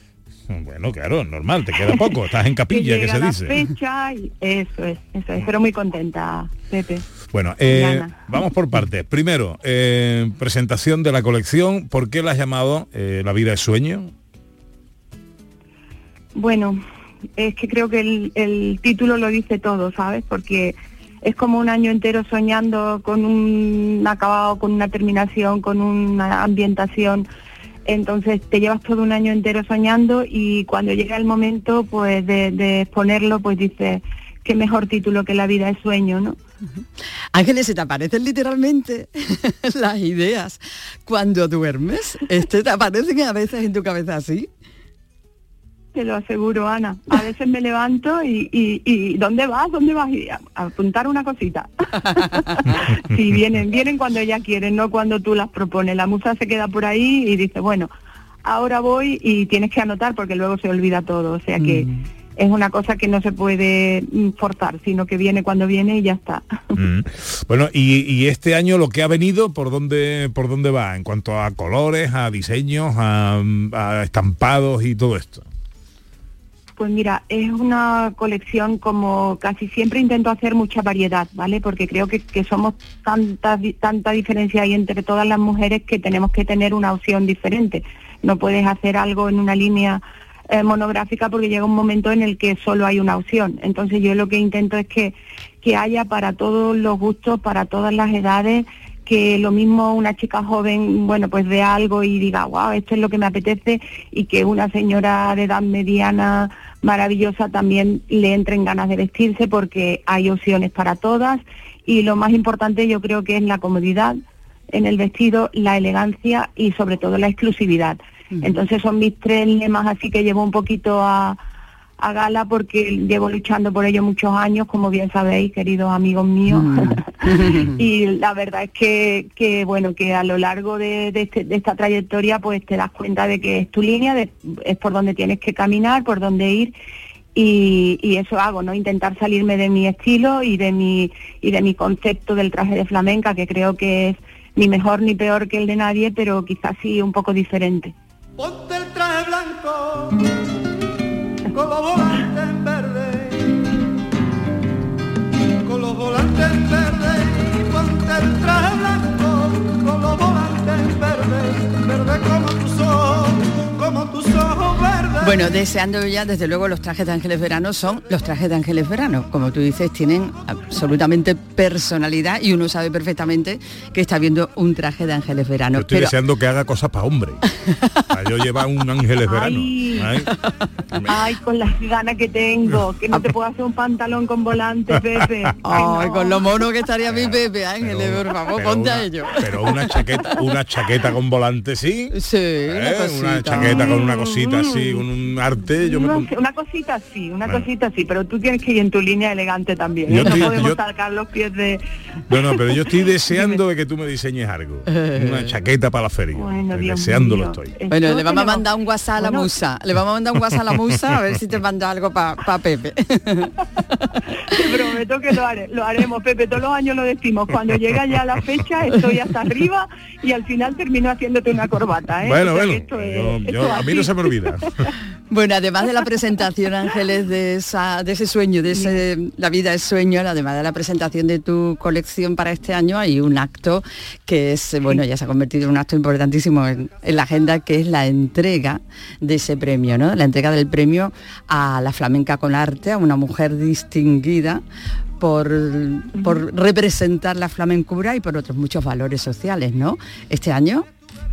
Bueno, claro, normal, te queda poco, estás en capilla, que se la dice. fecha y eso es, eso es, pero muy contenta, Pepe. Bueno, eh, vamos por partes. Primero, eh, presentación de la colección. ¿Por qué la has llamado eh, La vida es sueño? Bueno, es que creo que el, título lo dice todo, ¿sabes? Porque es como un año entero soñando con un acabado, con una terminación, con una ambientación. Entonces te llevas todo un año entero soñando y cuando llega el momento pues de, de exponerlo, pues dices, qué mejor título que La vida es sueño, ¿no? Ángeles, ¿se te aparecen literalmente las ideas cuando duermes? ¿Este te aparecen a veces en tu cabeza así? Te lo aseguro, Ana. A veces me levanto y, y, y ¿dónde vas? ¿Dónde vas? Y a, a apuntar una cosita. sí, vienen, vienen cuando ella quiere, no cuando tú las propones. La musa se queda por ahí y dice, bueno, ahora voy y tienes que anotar porque luego se olvida todo. O sea que es una cosa que no se puede mm, forzar, sino que viene cuando viene y ya está. Mm. Bueno, y, y este año lo que ha venido, ¿por dónde, ¿por dónde va? En cuanto a colores, a diseños, a, a estampados y todo esto. Pues mira, es una colección como casi siempre intento hacer mucha variedad, ¿vale? Porque creo que, somos tanta, tanta diferencia ahí entre todas las mujeres que tenemos que tener una opción diferente. No puedes hacer algo en una línea eh, monográfica porque llega un momento en el que solo hay una opción. Entonces yo lo que intento es que, que haya para todos los gustos, para todas las edades, que lo mismo una chica joven, bueno, pues vea algo y diga, wow, esto es lo que me apetece, y que una señora de edad mediana maravillosa también le entren ganas de vestirse porque hay opciones para todas y lo más importante yo creo que es la comodidad en el vestido, la elegancia y sobre todo la exclusividad. Entonces son mis tres lemas así que llevo un poquito a, a gala porque llevo luchando por ello muchos años, como bien sabéis, queridos amigos míos. y la verdad es que, que bueno, que a lo largo de, de este- de esta trayectoria pues te das cuenta de que es tu línea, de- es por donde tienes que caminar, por donde ir. Y, y eso hago, ¿no? Intentar salirme de mi estilo y de mi, y de mi concepto del traje de flamenca, que creo que es ni mejor ni peor que el de nadie, pero quizás sí un poco diferente. Ponte el traje blanco con los volantes en verde, con los volantes en verde ponte el traje blanco. Con los volantes en verde, verde como tus ojos, como tus ojos verdes. Bueno, deseando ya, desde luego, los trajes de Ángeles Verano son los trajes de Ángeles Verano. Como tú dices, tienen absolutamente personalidad y uno sabe perfectamente que está viendo un traje de Ángeles Verano. Yo estoy Pero- deseando que haga cosas para hombre. Para yo llevar un ángeles verano. Ay. Ay. Ay, con las ganas que tengo, que no te puedo hacer un pantalón con volante, Pepe. Ay, con lo mono que estaría mi Pepe Ángeles, por favor, Pero ponte una- a ello. Pero una chaqueta, una chaqueta con volante, sí. Sí, ¿Eh? una Una cosita. Chaqueta con una cosita así, con un arte. Yo No una cosita sí, una Bueno. cosita sí, pero tú tienes que ir en tu línea elegante también. Yo ¿eh? No estoy- podemos yo- sacar los pies de... No, no, pero yo estoy deseando de que tú me diseñes algo. Una chaqueta para la feria. Bueno, Dios Deseándolo mío. estoy. Bueno, le vamos a mandar un WhatsApp a la musa. Le vamos a mandar un WhatsApp a la musa a ver si te manda algo para Pepe. Te prometo que lo, haré, lo haremos, Pepe. Todos los años lo decimos. Cuando llega ya la fecha, estoy hasta arriba y al final termino haciéndote una corbata. ¿eh? Bueno, O sea bueno, que esto es- yo- esto a mí no se me olvida. Bueno, además de la presentación, Ángeles, de, esa, de ese sueño, de ese La vida es sueño, además de la presentación de tu colección para este año, hay un acto que es, bueno, ya se ha convertido en un acto importantísimo en, en la agenda, que es la entrega de ese premio, ¿no? La entrega del premio a la flamenca con arte, a una mujer distinguida por, por representar la flamencura y por otros muchos valores sociales, ¿no? Este año,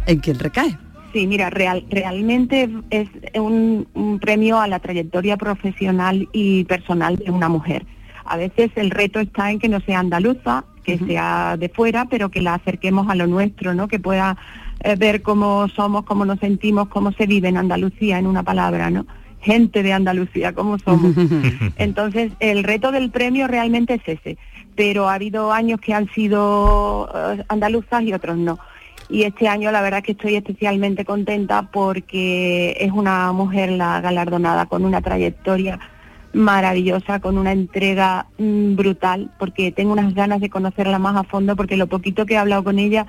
¿en quién recae? Sí, mira, real, realmente es un, un premio a la trayectoria profesional y personal de una mujer. A veces el reto está en que no sea andaluza, que sea de fuera, pero que la acerquemos a lo nuestro, ¿no? Que pueda eh, ver cómo somos, cómo nos sentimos, cómo se vive en Andalucía, en una palabra, ¿no? Gente de Andalucía, cómo somos. Entonces, el reto del premio realmente es ese, pero ha habido años que han sido eh, andaluzas y otros no. Y este año la verdad que estoy especialmente contenta porque es una mujer la galardonada con una trayectoria maravillosa, con una entrega mm, brutal, porque tengo unas ganas de conocerla más a fondo, porque lo poquito que he hablado con ella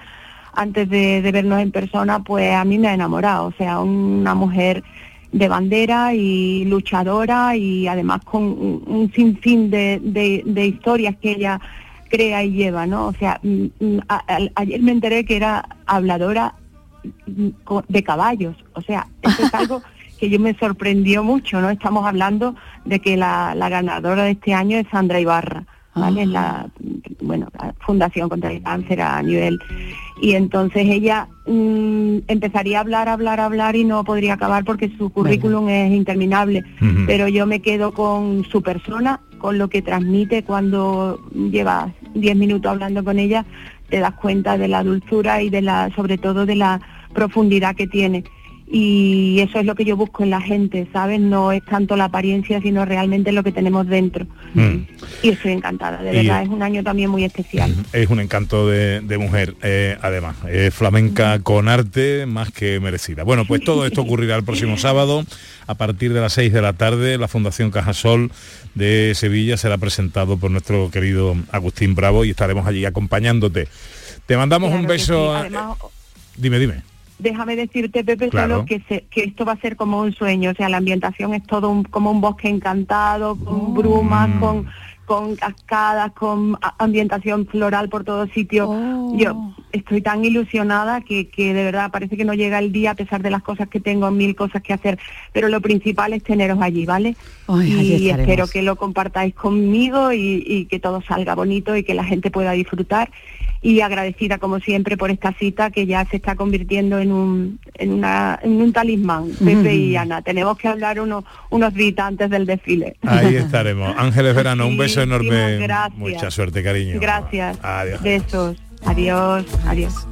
antes de, vernos en persona, pues a mí me ha enamorado. O sea, una mujer de bandera y luchadora y además con un, un sinfín de historias que ella crea y lleva, ¿no? O sea, mm, mm, a- a- ayer me enteré que era habladora mm, de caballos, o sea, eso es algo que yo me sorprendió mucho, ¿no? Estamos hablando de que la, la ganadora de este año es Sandra Ibarra, ¿vale? La, bueno, la Fundación contra el Cáncer a nivel... Y entonces ella mm, empezaría a hablar, hablar, hablar y no podría acabar porque su currículum es interminable. Pero yo me quedo con su persona, con lo que transmite cuando lleva 10 minutos hablando con ella, te das cuenta de la dulzura y de la, sobre todo de la profundidad que tiene y eso es lo que yo busco en la gente, ¿sabes? No es tanto la apariencia, sino realmente lo que tenemos dentro. Mm. Y estoy encantada, de Y- verdad, es un año también muy especial. Es un encanto de, de mujer, eh, además. Es flamenca con arte más que merecida. Bueno, pues todo esto ocurrirá el próximo sábado a partir de las 6 de la tarde. La Fundación Cajasol de Sevilla será presentado por nuestro querido Agustín Bravo y estaremos allí acompañándote. Te mandamos Claro un beso. sí. a- Además, Dime, dime. Déjame decirte, Pepe, Claro. solo que, se- que esto va a ser como un sueño, o sea, la ambientación es todo un- como un bosque encantado, con brumas, Mm. con, con cascadas, con ambientación floral por todos sitios. Yo estoy tan ilusionada que, que de verdad parece que no llega el día a pesar de las cosas que tengo, mil cosas que hacer, pero lo principal es teneros allí, ¿vale? Ay, allí y estaremos. espero que lo compartáis conmigo y, y que todo salga bonito y que la gente pueda disfrutar y agradecida como siempre por esta cita que ya se está convirtiendo en un en, una, en un talismán Pepe y Ana tenemos que hablar unos unos días antes del desfile Ahí estaremos. Ángeles Verano, un beso enorme. Gracias. Mucha suerte, cariño. gracias Adiós. besos adiós adiós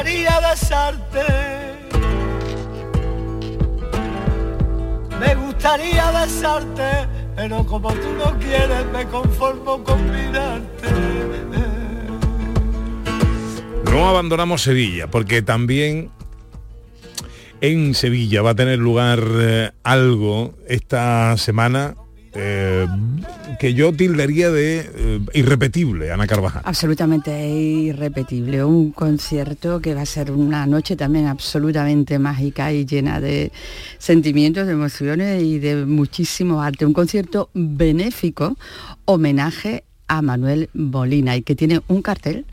gustaría besarte. Me gustaría besarte, pero como tú no quieres, me conformo con mirarte. No abandonamos Sevilla, porque también en Sevilla va a tener lugar eh, algo esta semana eh, que yo tildaría de eh, irrepetible, Ana Carvajal. Absolutamente irrepetible, un concierto que va a ser una noche también absolutamente mágica y llena de sentimientos, de emociones y de muchísimo arte. Un concierto benéfico, homenaje a Manuel Molina y que tiene un cartel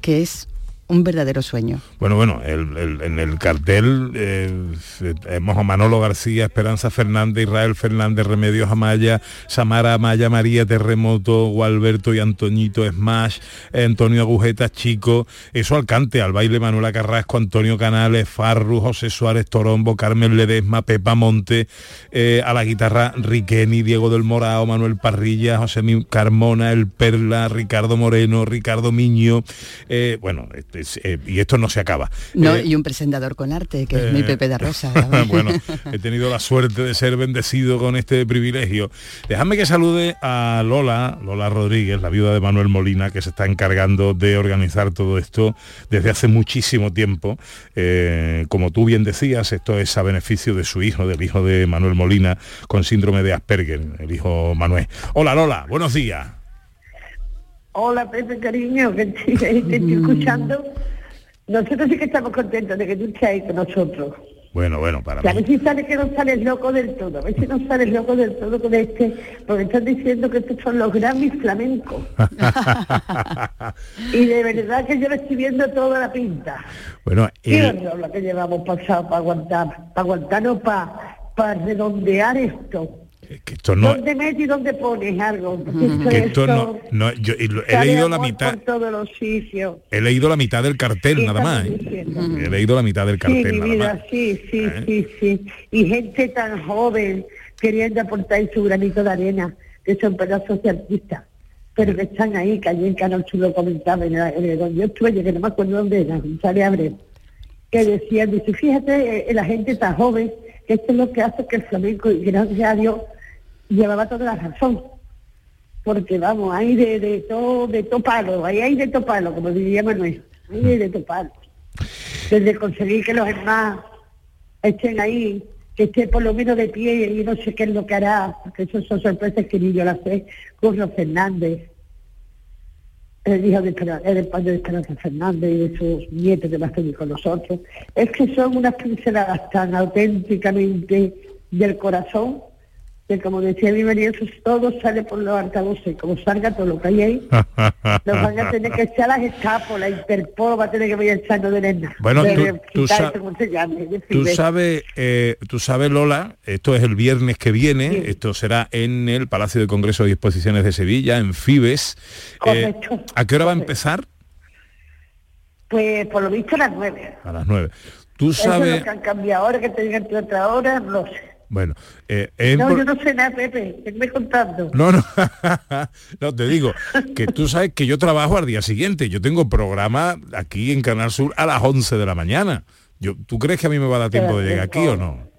que es un verdadero sueño. Bueno, bueno, en el cartel eh, hemos a Manolo García, Esperanza Fernández, Israel Fernández, Remedios Amaya, Samara Amaya, María Terremoto, Gualberto y Antoñito Smash, Antonio Agujetas Chico, eso al cante, al baile Manuela Carrasco, Antonio Canales, Farru, José Suárez Torombo, Carmen Ledesma, Pepa Monte, eh, a la guitarra Riqueni, Diego del Morao, Manuel Parrilla, José Carmona, El Perla, Ricardo Moreno, Ricardo Miño, eh, bueno, es- eh, y esto no se acaba. No, Eh, y un presentador con arte, que es mi eh, Pepe de Rosa. bueno, he tenido la suerte de ser bendecido con este privilegio. Déjame que salude a Lola, Lola Rodríguez, la viuda de Manuel Molina, que se está encargando de organizar todo esto desde hace muchísimo tiempo. Como tú bien decías, esto es a beneficio de su hijo, del hijo de Manuel Molina, con síndrome de Asperger, el hijo Manuel. Hola Lola, buenos días. Hola Pepe, cariño, que te, te estoy escuchando. Nosotros sí que estamos contentos de que tú estés ahí con nosotros. Bueno, bueno, para Que a mí. ver si sales que no sales loco del todo, a ver si no sales loco del todo con este, porque están diciendo que estos son los Grammys flamencos. Y de verdad que yo le estoy viendo toda la pinta. bueno, Qué el- horror lo que llevamos pasado para aguantar, para aguantarnos, para, para redondear esto. Que esto no, ¿Dónde metes y dónde pones algo? Esto que es esto no, no- yo he leído la mitad, todos los sitios. he leído la mitad del cartel ¿Qué nada más. ¿eh? He leído la mitad del cartel nada vida, más. sí, sí, ¿Eh? sí, sí. Y gente tan joven queriendo aportar su granito de arena, que son pedazos de artistas, pero que están ahí, que ayer en Canal Sur lo comentaba, en el, donde yo estuve, que no me acuerdo dónde era, Sale Abreu, que decían, dice, fíjate, eh, la gente tan joven, que esto es lo que hace que el flamenco, y gracias a Dios, llevaba toda la razón. Porque vamos, hay de, de todo, de todo palo, ahí hay de todo palo, como diría Manuel, hay de, de todo palo desde conseguir que los demás estén ahí, que esté por lo menos de pie y no sé qué es lo que hará, porque eso son sorpresas que ni yo las sé, Curro Fernández, el hijo de, Espera- el padre de Esperanza Fernández y de sus nietos que va a estar con nosotros, es que son unas pinceladas tan auténticamente del corazón, que como decía mi marido, eso todo sale por los altavoces, como salga todo lo que hay ahí, nos van a tener que echar las Gestapo, la Interpol va a tener que venir echando de nena. Bueno, de, tú- tú Tú sabes, eh, tú sabes, Lola, esto es el viernes que viene, esto será en el Palacio de Congresos y Exposiciones de Sevilla, en Fibes. Eh, ¿A qué hora va a empezar? Pues por lo visto a las nueve. A las 9. Tú Eso es sabes... lo que han cambiado ahora, que te digan que otra hora, no sé. Bueno, eh, No, por- yo no sé nada, Pepe, me contando. No, no, no, te digo que tú sabes que yo trabajo al día siguiente. Yo tengo programa aquí en Canal Sur a las 11 de la mañana. Yo, ¿Tú crees que a mí me va a dar tiempo de llegar aquí o no?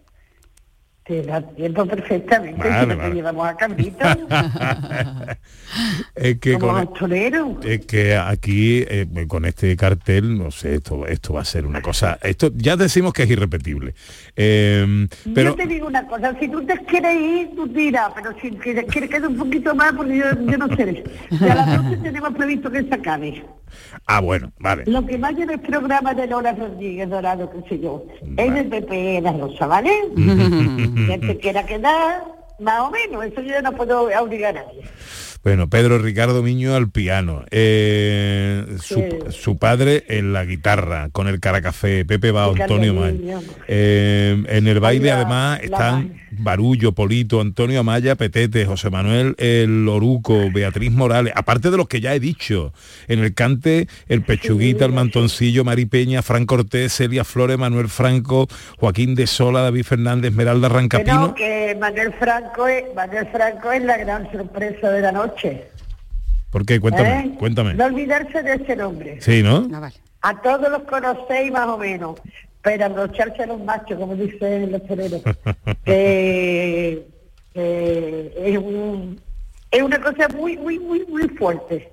Te da tiempo perfectamente, Vale, si no vale. te llevamos a Carlito, Es que como con, es que aquí eh, con este cartel, no sé, esto, esto va a ser una cosa. Esto ya decimos que es irrepetible. Eh, pero Yo te digo una cosa, si tú te quieres ir, tú tiras, pero si quieres quieres quedar un poquito más, porque yo, yo no sé. Y a las 12 tenemos previsto que se acabe. Ah bueno, vale. Lo que vaya del programa de Lola Rodríguez Dorado, qué sé yo, es del PP La Rosa, ¿vale? Quien te quiera quedar, más o menos, eso yo no puedo obligar a nadie. Bueno, Pedro Ricardo Miño al piano, eh, su, Sí. su padre en la guitarra, con el caracafé, Pepe va Antonio Maya. Miño. Eh, en el baile la- además están Barullo, Polito, Antonio Amaya, Petete, José Manuel El Oruco, Beatriz Morales, aparte de los que ya he dicho. En el cante, el Pechuguita, el Mantoncillo, Mari Peña, Fran Cortés, Celia Flores, Manuel Franco, Joaquín de Sola, David Fernández, Esmeralda Que Rancapino. no, que Manuel Franco, es, Manuel Franco es la gran sorpresa de la noche. ¿Por qué? Cuéntame, ¿eh? cuéntame. No olvidarse de ese nombre. Sí, ¿no? A todos los conocéis más o menos, pero abrocharse a los machos, como dicen los toreros. que, que es, un- es una cosa muy, muy, muy, muy fuerte.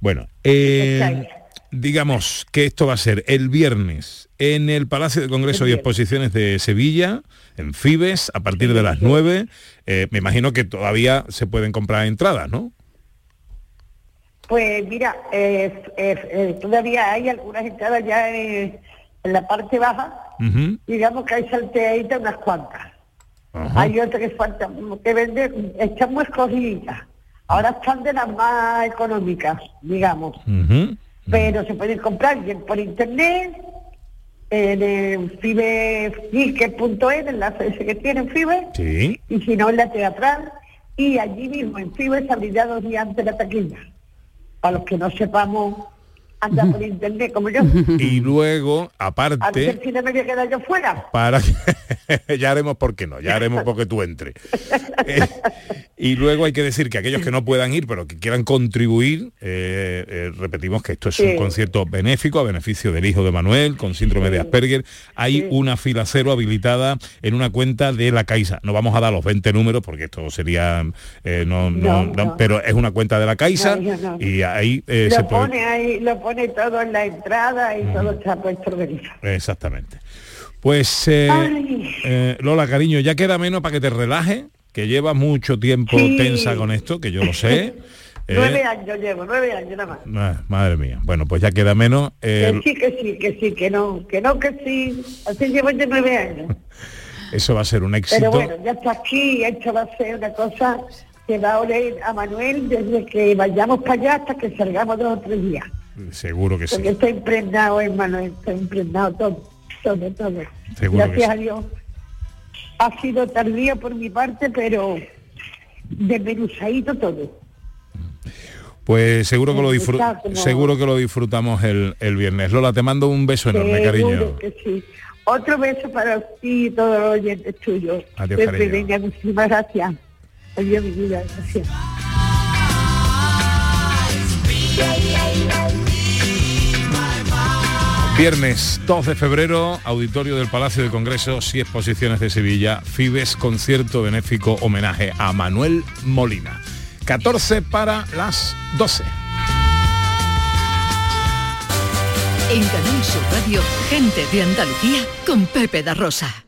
Bueno, eh, digamos que esto va a ser el viernes en el Palacio de Congreso y Exposiciones de Sevilla, en Fibes, a partir de las 9. Eh, me imagino que todavía se pueden comprar entradas, ¿no? Pues mira, eh, eh, todavía hay algunas entradas ya en la parte baja, digamos que hay salteaditas unas cuantas. Hay otras que faltan, que venden, están muy escogiditas. Ahora están de las más económicas, digamos. Pero se pueden comprar bien por internet, en el el enlace que tienen Fibe, Sí. y si no en la teatral, y allí mismo en Fibe se abrirá dos días antes la taquilla. Para los que no sepamos andar por internet como yo. Y luego, A ver aparte, si no me voy a quedar yo fuera. para que ya haremos por qué no, ya haremos porque tú entres. Eh, y luego hay que decir que aquellos que no puedan ir, pero que quieran contribuir, eh, eh, repetimos que esto es Sí. un concierto benéfico a beneficio del hijo de Manuel con síndrome de Asperger. Hay una fila cero habilitada en una cuenta de la Caixa. No vamos a dar los 20 números porque esto sería, eh, no, no- No, no, no. pero es una cuenta de la Caixa No, yo no. y ahí eh, se puede... pone ahí, lo pone todo en la entrada y todo está puesto organizado. Exactamente. Pues eh, eh, Lola, cariño, ya queda menos para que te relajes, que lleva mucho tiempo Sí. tensa con esto, que yo lo sé. Eh, Nueve años llevo, nueve años nada más. ah, madre mía. Bueno, pues ya queda menos. Que sí, que sí, que sí, que no, que no, que sí. Así llevo ya nueve años. eso va a ser un éxito. Pero bueno, ya está aquí, esto va a ser una cosa que va a oler a Manuel desde que vayamos para allá hasta que salgamos dos o tres días. Seguro que sí. Porque está impregnado en Manuel, está impregnado todo, todo, todo. Seguro que Gracias sí. a Dios. Ha sido tardío por mi parte, pero desmenuzadito todo. Pues seguro que lo como- Seguro que lo disfrutamos el, el viernes. Lola, te mando un beso enorme, cariño. Seguro que sí. Otro beso para ti y todos los oyentes tuyos. Adiós, Siempre cariño. venga, muchísimas gracias. Adiós, mi vida, gracias. Viernes 2 de febrero, auditorio del Palacio de Congresos y Exposiciones de Sevilla, Fibes, concierto benéfico homenaje a Manuel Molina. 14 para las 12. En Canal Sur Radio, gente de Andalucía con Pepe da Rosa.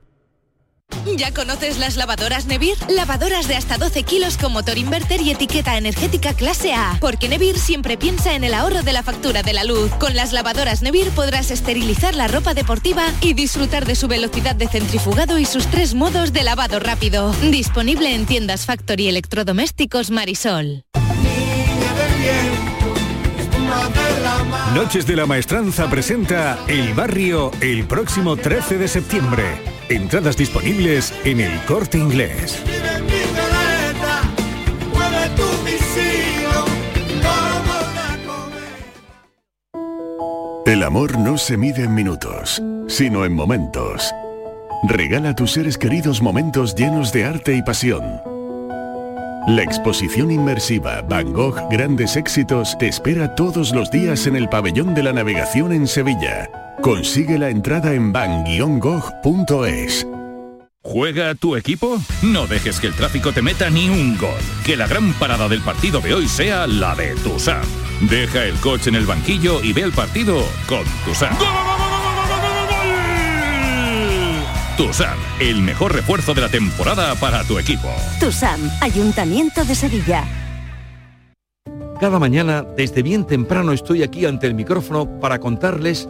¿Ya conoces las lavadoras Nevir? Lavadoras de hasta 12 kilos con motor inverter y etiqueta energética clase A. Porque Nevir siempre piensa en el ahorro de la factura de la luz. Con las lavadoras Nevir podrás esterilizar la ropa deportiva y disfrutar de su velocidad de centrifugado y sus tres modos de lavado rápido. Disponible en tiendas Factory Electrodomésticos Marisol. Noches de la Maestranza presenta El Barrio el próximo 13 de septiembre. Entradas disponibles en el corte inglés. El amor no se mide en minutos, sino en momentos. Regala a tus seres queridos momentos llenos de arte y pasión. La exposición inmersiva Van Gogh Grandes Éxitos te espera todos los días en el Pabellón de la Navegación en Sevilla. Consigue la entrada en van-gogh.es. ¿Juega tu equipo? No dejes que el tráfico te meta ni un gol. Que la gran parada del partido de hoy sea la de Tusam. Deja el coche en el banquillo y ve el partido con Tusam. Tusam, el mejor refuerzo de la temporada para tu equipo. TUSAM, Ayuntamiento de Sevilla. Cada mañana, desde bien temprano, estoy aquí ante el micrófono para contarles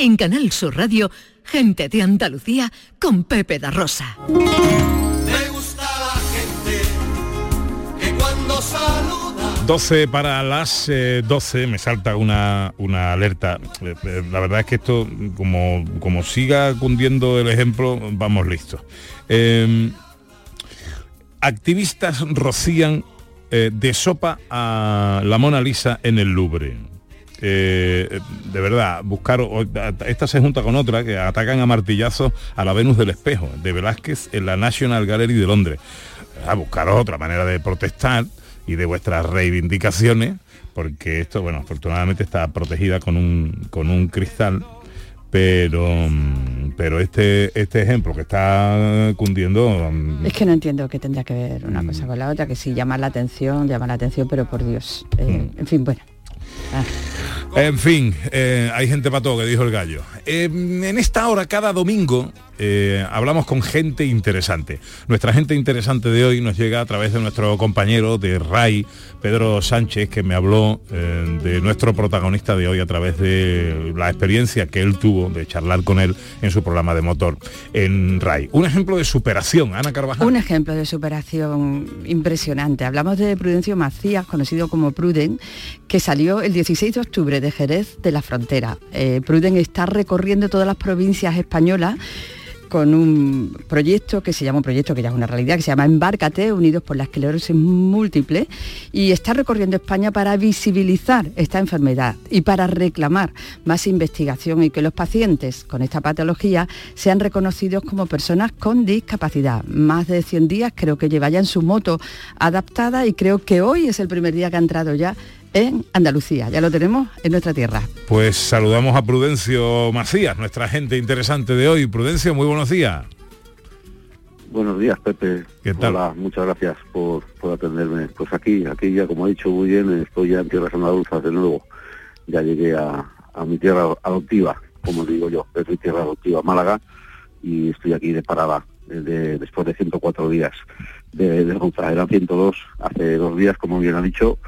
En Canal Sur Radio, gente de Andalucía con Pepe da Rosa. Me gusta la gente que cuando saluda 12 para las eh, 12 me salta una, una alerta. Eh, eh, La verdad es que esto, como, como siga cundiendo el ejemplo, vamos listos. Eh, activistas rocían eh, de sopa a la Mona Lisa en el Louvre. Eh, de verdad, buscar esta se junta con otra que atacan a martillazos a la Venus del Espejo de Velázquez en la National Gallery de Londres. A buscar otra manera de protestar y de vuestras reivindicaciones, porque esto, bueno, afortunadamente está protegida con un, con un cristal, pero, mm, pero este, este ejemplo que está cundiendo, mm, Es que no entiendo qué tendría que ver una cosa con la otra, que si llama la atención, llama la atención, pero por Dios. Eh, En fin, bueno. En fin, eh, hay gente para todo, que dijo el gallo. Eh, en esta hora, cada domingo, eh, hablamos con gente interesante. Nuestra gente interesante de hoy nos llega a través de nuestro compañero de RAI, Pedro Sánchez, que me habló eh, de nuestro protagonista de hoy a través de la experiencia que él tuvo de charlar con él en su programa de motor en RAI. Un ejemplo de superación, Ana Carvajal. Un ejemplo de superación impresionante. Hablamos de Prudencio Macías, conocido como Pruden, que salió el 16 de octubre de Jerez de la Frontera. Eh, Pruden está recorriendo todas las provincias españolas con un proyecto que se llama un proyecto que ya es una realidad, que se llama Embárcate, Unidos por la Esclerosis Múltiple, y está recorriendo España para visibilizar esta enfermedad y para reclamar más investigación y que los pacientes con esta patología sean reconocidos como personas con discapacidad. Más de 100 días creo que lleva ya en su moto adaptada y creo que hoy es el primer día que ha entrado ya en Andalucía. Ya lo tenemos en nuestra tierra. Pues saludamos a Prudencio Macías, nuestra gente interesante de hoy. Prudencio, muy buenos días. Buenos días, Pepe. ¿Qué tal? Hola, muchas gracias por, por atenderme. Pues aquí, aquí ya, como ha dicho muy bien, estoy ya en tierras andaluzas de nuevo. Ya llegué a, a mi tierra adoptiva, como digo yo, es mi tierra adoptiva, Málaga, y estoy aquí de parada de- después de 104 días de, de ruta. Eran 102 hace dos días, como bien ha dicho,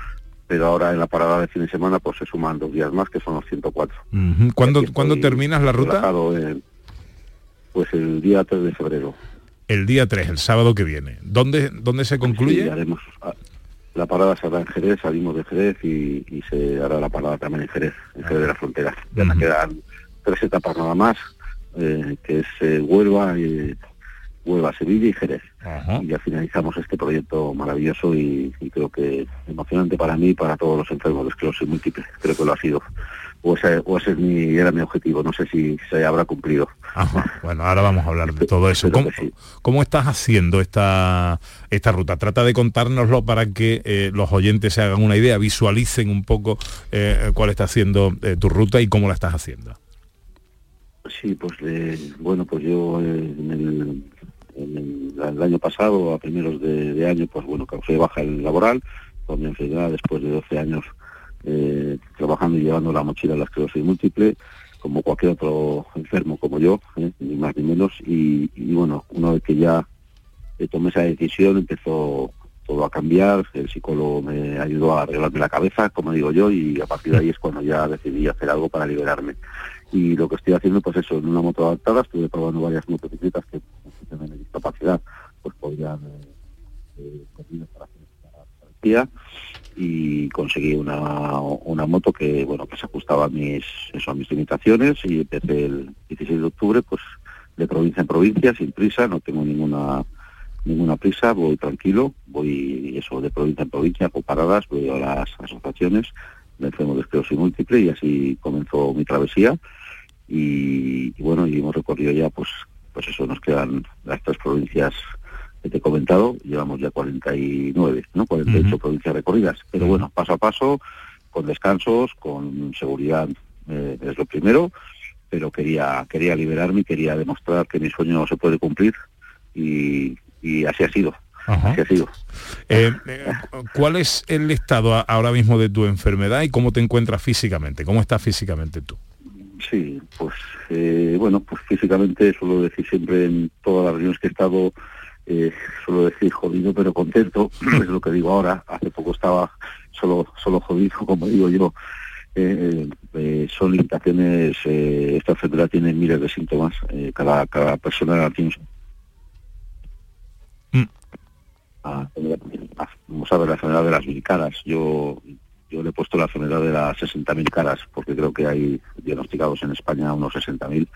pero ahora en la parada de fin de semana pues se suman dos días más, que son los 104. Ujú. ¿Cuándo, Aquí ¿cuándo estoy terminas la ruta? en- pues el día 3 de febrero. El día 3, el sábado que viene. ¿Dónde, dónde se concluye? Sí, haremos, ah, la parada se hará en Jerez, salimos de Jerez y, y se hará la parada también en Jerez, en Jerez de la Frontera. Ya nos quedan tres etapas nada más, eh, que es eh, Huelva, eh, Huelva, Sevilla y Jerez. Y ya finalizamos este proyecto maravilloso y, y creo que emocionante para mí y para todos los enfermos de esclerosis múltiple. Creo que lo ha sido o ese, o ese es mi, era mi objetivo. No sé si se habrá cumplido. Ajá. Bueno, ahora vamos a hablar de todo eso. ¿Cómo, cómo estás haciendo esta, esta ruta? Trata de contárnoslo para que eh, los oyentes se hagan una idea, visualicen un poco eh, cuál está haciendo eh, tu ruta y cómo la estás haciendo. Sí, pues eh, bueno, pues yo eh, en el, en el- año pasado, a primeros de, año, pues bueno, causé baja el laboral por mi enfermedad después de 12 años eh, trabajando y llevando la mochila de la esclerosis múltiple, como cualquier otro enfermo como yo, eh, ni más ni menos. Y, bueno, una vez que ya tomé esa decisión, empezó todo a cambiar, el psicólogo me ayudó a arreglarme la cabeza, como digo yo, y a partir de ahí es cuando ya decidí hacer algo para liberarme. Y lo que estoy haciendo, pues eso, en una moto adaptada, estuve probando varias motocicletas que tienen discapacidad, pues podrían eh, para hacer y conseguí una, una moto que bueno que se ajustaba a mis eso, a mis limitaciones y empecé el 16 de octubre pues de provincia en provincia sin prisa no tengo ninguna ninguna prisa voy tranquilo voy eso de provincia en provincia con paradas voy a las asociaciones de enfermos de esclerosis múltiple y así comenzó mi travesía y bueno y hemos recorrido ya pues pues eso nos quedan las tres provincias que te he comentado, llevamos ya 49, ¿no? 48 provincias recorridas. Pero bueno, paso a paso, con descansos, con seguridad eh, es lo primero, pero quería quería liberarme y quería demostrar que mi sueño se puede cumplir y, y así ha sido. Así ha sido. Eh, eh, ¿Cuál es el estado ahora mismo de tu enfermedad y cómo te encuentras físicamente? ¿Cómo estás físicamente tú? Sí, pues eh, bueno, pues físicamente suelo decir siempre en todas las reuniones que he estado, eh, suelo decir jodido pero contento, es lo que digo ahora, hace poco estaba solo, solo jodido, como digo yo, eh, eh, son limitaciones, eh, esta enfermedad tiene miles de síntomas, eh, cada, cada persona tiene. Su- Ah, vamos a ver la enfermedad de las mil caras. Yo, yo le he puesto la enfermedad de las 60.000 caras, porque creo que hay diagnosticados en España unos 60.000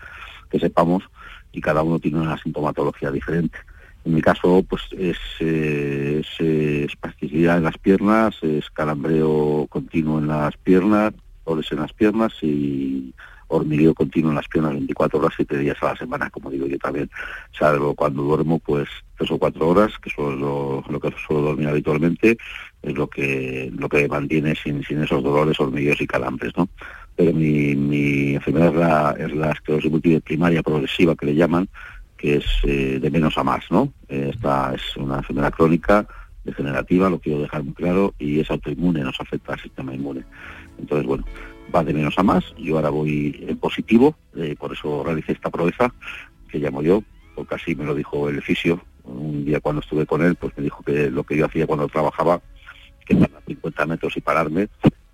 que sepamos, y cada uno tiene una sintomatología diferente. En mi caso, pues es, eh, eh, espasticidad en las piernas, es calambreo continuo en las piernas, dolores en las piernas y hormigueo continuo en las piernas 24 horas, 7 días a la semana, como digo yo también. Salvo cuando duermo, pues tres o cuatro horas, que es lo que suelo dormir habitualmente, es lo que lo que mantiene sin, sin esos dolores, hormigueos y calambres, ¿no? Pero mi, mi enfermedad es la, es la esclerosis primaria progresiva, que le llaman, que es eh, de menos a más, ¿no? Eh, esta es una enfermedad crónica, degenerativa, lo quiero dejar muy claro, y es autoinmune, nos afecta al sistema inmune. Entonces, bueno, va de menos a más. Yo ahora voy en positivo, eh, por eso realicé esta proeza, que llamo yo, porque así me lo dijo el fisio. Un día cuando estuve con él, pues me dijo que lo que yo hacía cuando trabajaba, que dar 50 metros y pararme,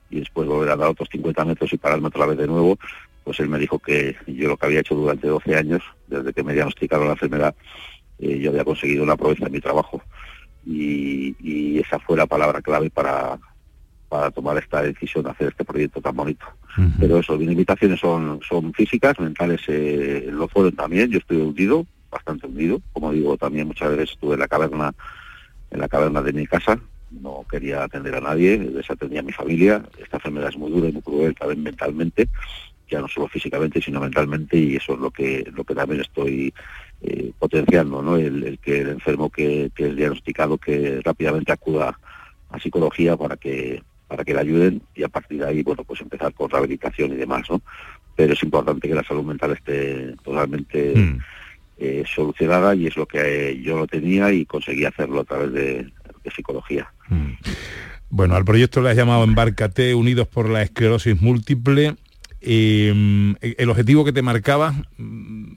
y después volver a dar otros 50 metros y pararme otra vez de nuevo, pues él me dijo que yo lo que había hecho durante 12 años, desde que me diagnosticaron la enfermedad, eh, yo había conseguido una proeza en mi trabajo. Y, y esa fue la palabra clave para, para tomar esta decisión de hacer este proyecto tan bonito. Pero eso, mis limitaciones son, son físicas, mentales eh, lo fueron también, yo estoy hundido, bastante hundido, como digo, también muchas veces estuve en la caverna, en la caverna de mi casa, no quería atender a nadie, desatendía a mi familia, esta enfermedad es muy dura y muy cruel también mentalmente, ya no solo físicamente sino mentalmente y eso es lo que lo que también estoy eh, potenciando, ¿no? El, el que el enfermo que, que es diagnosticado que rápidamente acuda a psicología para que para que le ayuden y a partir de ahí, bueno, pues empezar con rehabilitación y demás, ¿no? Pero es importante que la salud mental esté totalmente eh, solucionada y es lo que yo lo tenía y conseguí hacerlo a través de, de psicología. Bueno, al proyecto le has llamado Embarcate Unidos por la Esclerosis Múltiple. Eh, el objetivo que te marcaba, mm,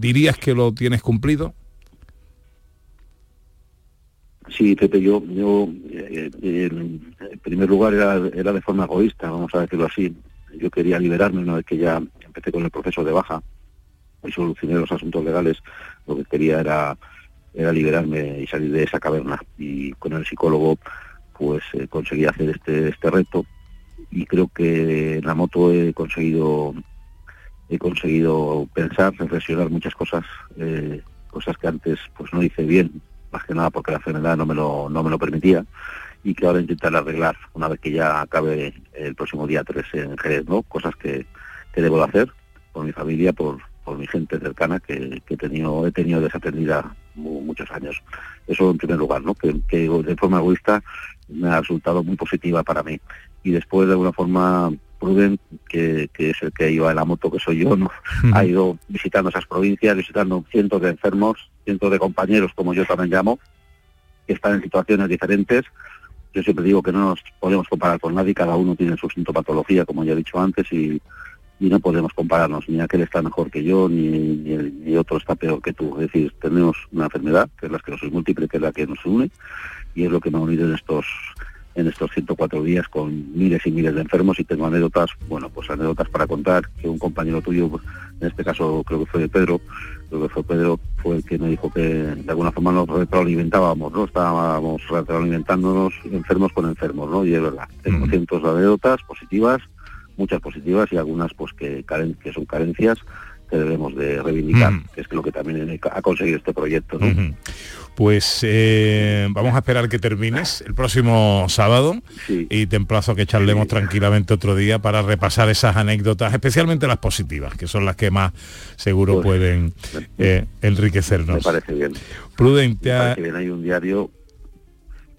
¿dirías que lo tienes cumplido? Sí, Pepe, yo, yo eh, eh, en primer lugar era, era de forma egoísta, vamos a decirlo así. Yo quería liberarme una vez que ya empecé con el proceso de baja y solucioné los asuntos legales. Lo que quería era, era liberarme y salir de esa caverna. Y con el psicólogo, pues eh, conseguí hacer este, este reto. Y creo que en la moto he conseguido he conseguido pensar, reflexionar muchas cosas, eh, cosas que antes pues no hice bien, más que nada porque la enfermedad no me lo, no me lo permitía y que ahora intentar arreglar una vez que ya acabe el próximo día 3 en Jerez, ¿no? Cosas que, que debo de hacer por mi familia, por, por mi gente cercana que, que he tenido, he tenido desatendida muchos años. Eso en primer lugar, ¿no? Que, que de forma egoísta me ha resultado muy positiva para mí. Y después de alguna forma Pruden, que, que es el que iba en la moto, que soy yo, ¿no? ha ido visitando esas provincias, visitando cientos de enfermos, cientos de compañeros, como yo también llamo, que están en situaciones diferentes. Yo siempre digo que no nos podemos comparar con nadie, cada uno tiene su sintomatología, como ya he dicho antes, y, y no podemos compararnos, ni aquel está mejor que yo, ni, ni, el- ni otro está peor que tú. Es decir, tenemos una enfermedad, que es la esclerosis múltiple, que es la que nos une, y es lo que me ha unido en estos en estos 104 días con miles y miles de enfermos y tengo anécdotas, bueno, pues anécdotas para contar, que un compañero tuyo, en este caso creo que fue Pedro, creo que fue Pedro, fue el que me dijo que de alguna forma nos retroalimentábamos, ¿no? Estábamos retroalimentándonos enfermos con enfermos, ¿no? Y es verdad, tengo cientos de anécdotas positivas, muchas positivas y algunas pues que, caren- que son carencias que debemos de reivindicar, Mm. que es lo que también ha conseguido este proyecto, ¿no? Pues eh, vamos a esperar que termines el próximo sábado y te emplazo a que charlemos tranquilamente otro día para repasar esas anécdotas, especialmente las positivas, que son las que más seguro pueden eh, enriquecernos. Me parece bien. Prudente, Me parece bien, hay un diario,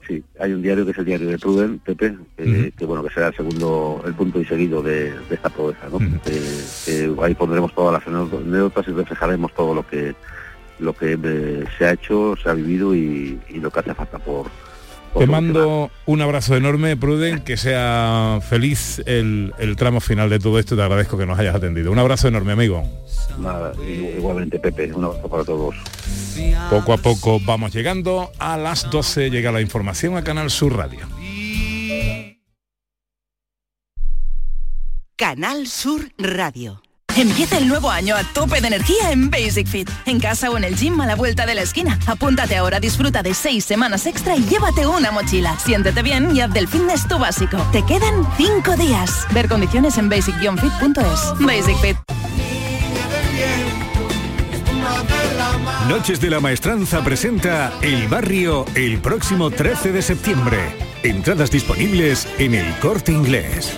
sí, hay un diario que es el diario de Pruden, Pepe, que, que, bueno, que será el segundo, el punto y seguido de, de esta proeza, ¿no? Que- que ahí pondremos todas las anécdotas y reflejaremos todo lo que lo que eh, se ha hecho, se ha vivido y, y lo que hace falta por, Te mando un abrazo enorme, Pruden, que sea feliz el, el tramo final de todo esto. Te agradezco que nos hayas atendido. Un abrazo enorme, amigo. Nada, igualmente Pepe, un abrazo para todos. Poco a poco vamos llegando. A las 12 llega la información a Canal Sur Radio. Canal Sur Radio. Empieza el nuevo año a tope de energía en Basic Fit. En casa o en el gym a la vuelta de la esquina. Apúntate ahora, disfruta de seis semanas extra y llévate una mochila. Siéntete bien y haz del fitness tu básico. Te quedan cinco días. Ver condiciones en basic-fit.es. Basic Fit. Noches de la Maestranza presenta El Barrio el próximo 13 de septiembre. Entradas disponibles en el corte inglés.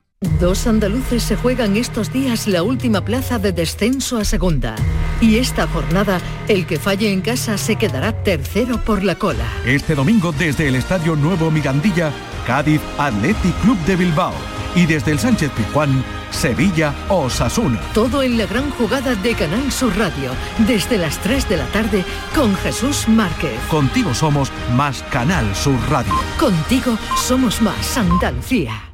Dos andaluces se juegan estos días la última plaza de descenso a segunda. Y esta jornada, el que falle en casa se quedará tercero por la cola. Este domingo desde el Estadio Nuevo Mirandilla, Cádiz Athletic Club de Bilbao. Y desde el Sánchez Pizjuán, Sevilla Osasuna. Todo en la gran jugada de Canal Sur Radio, desde las 3 de la tarde con Jesús Márquez. Contigo somos más Canal Sur Radio. Contigo somos más Andalucía.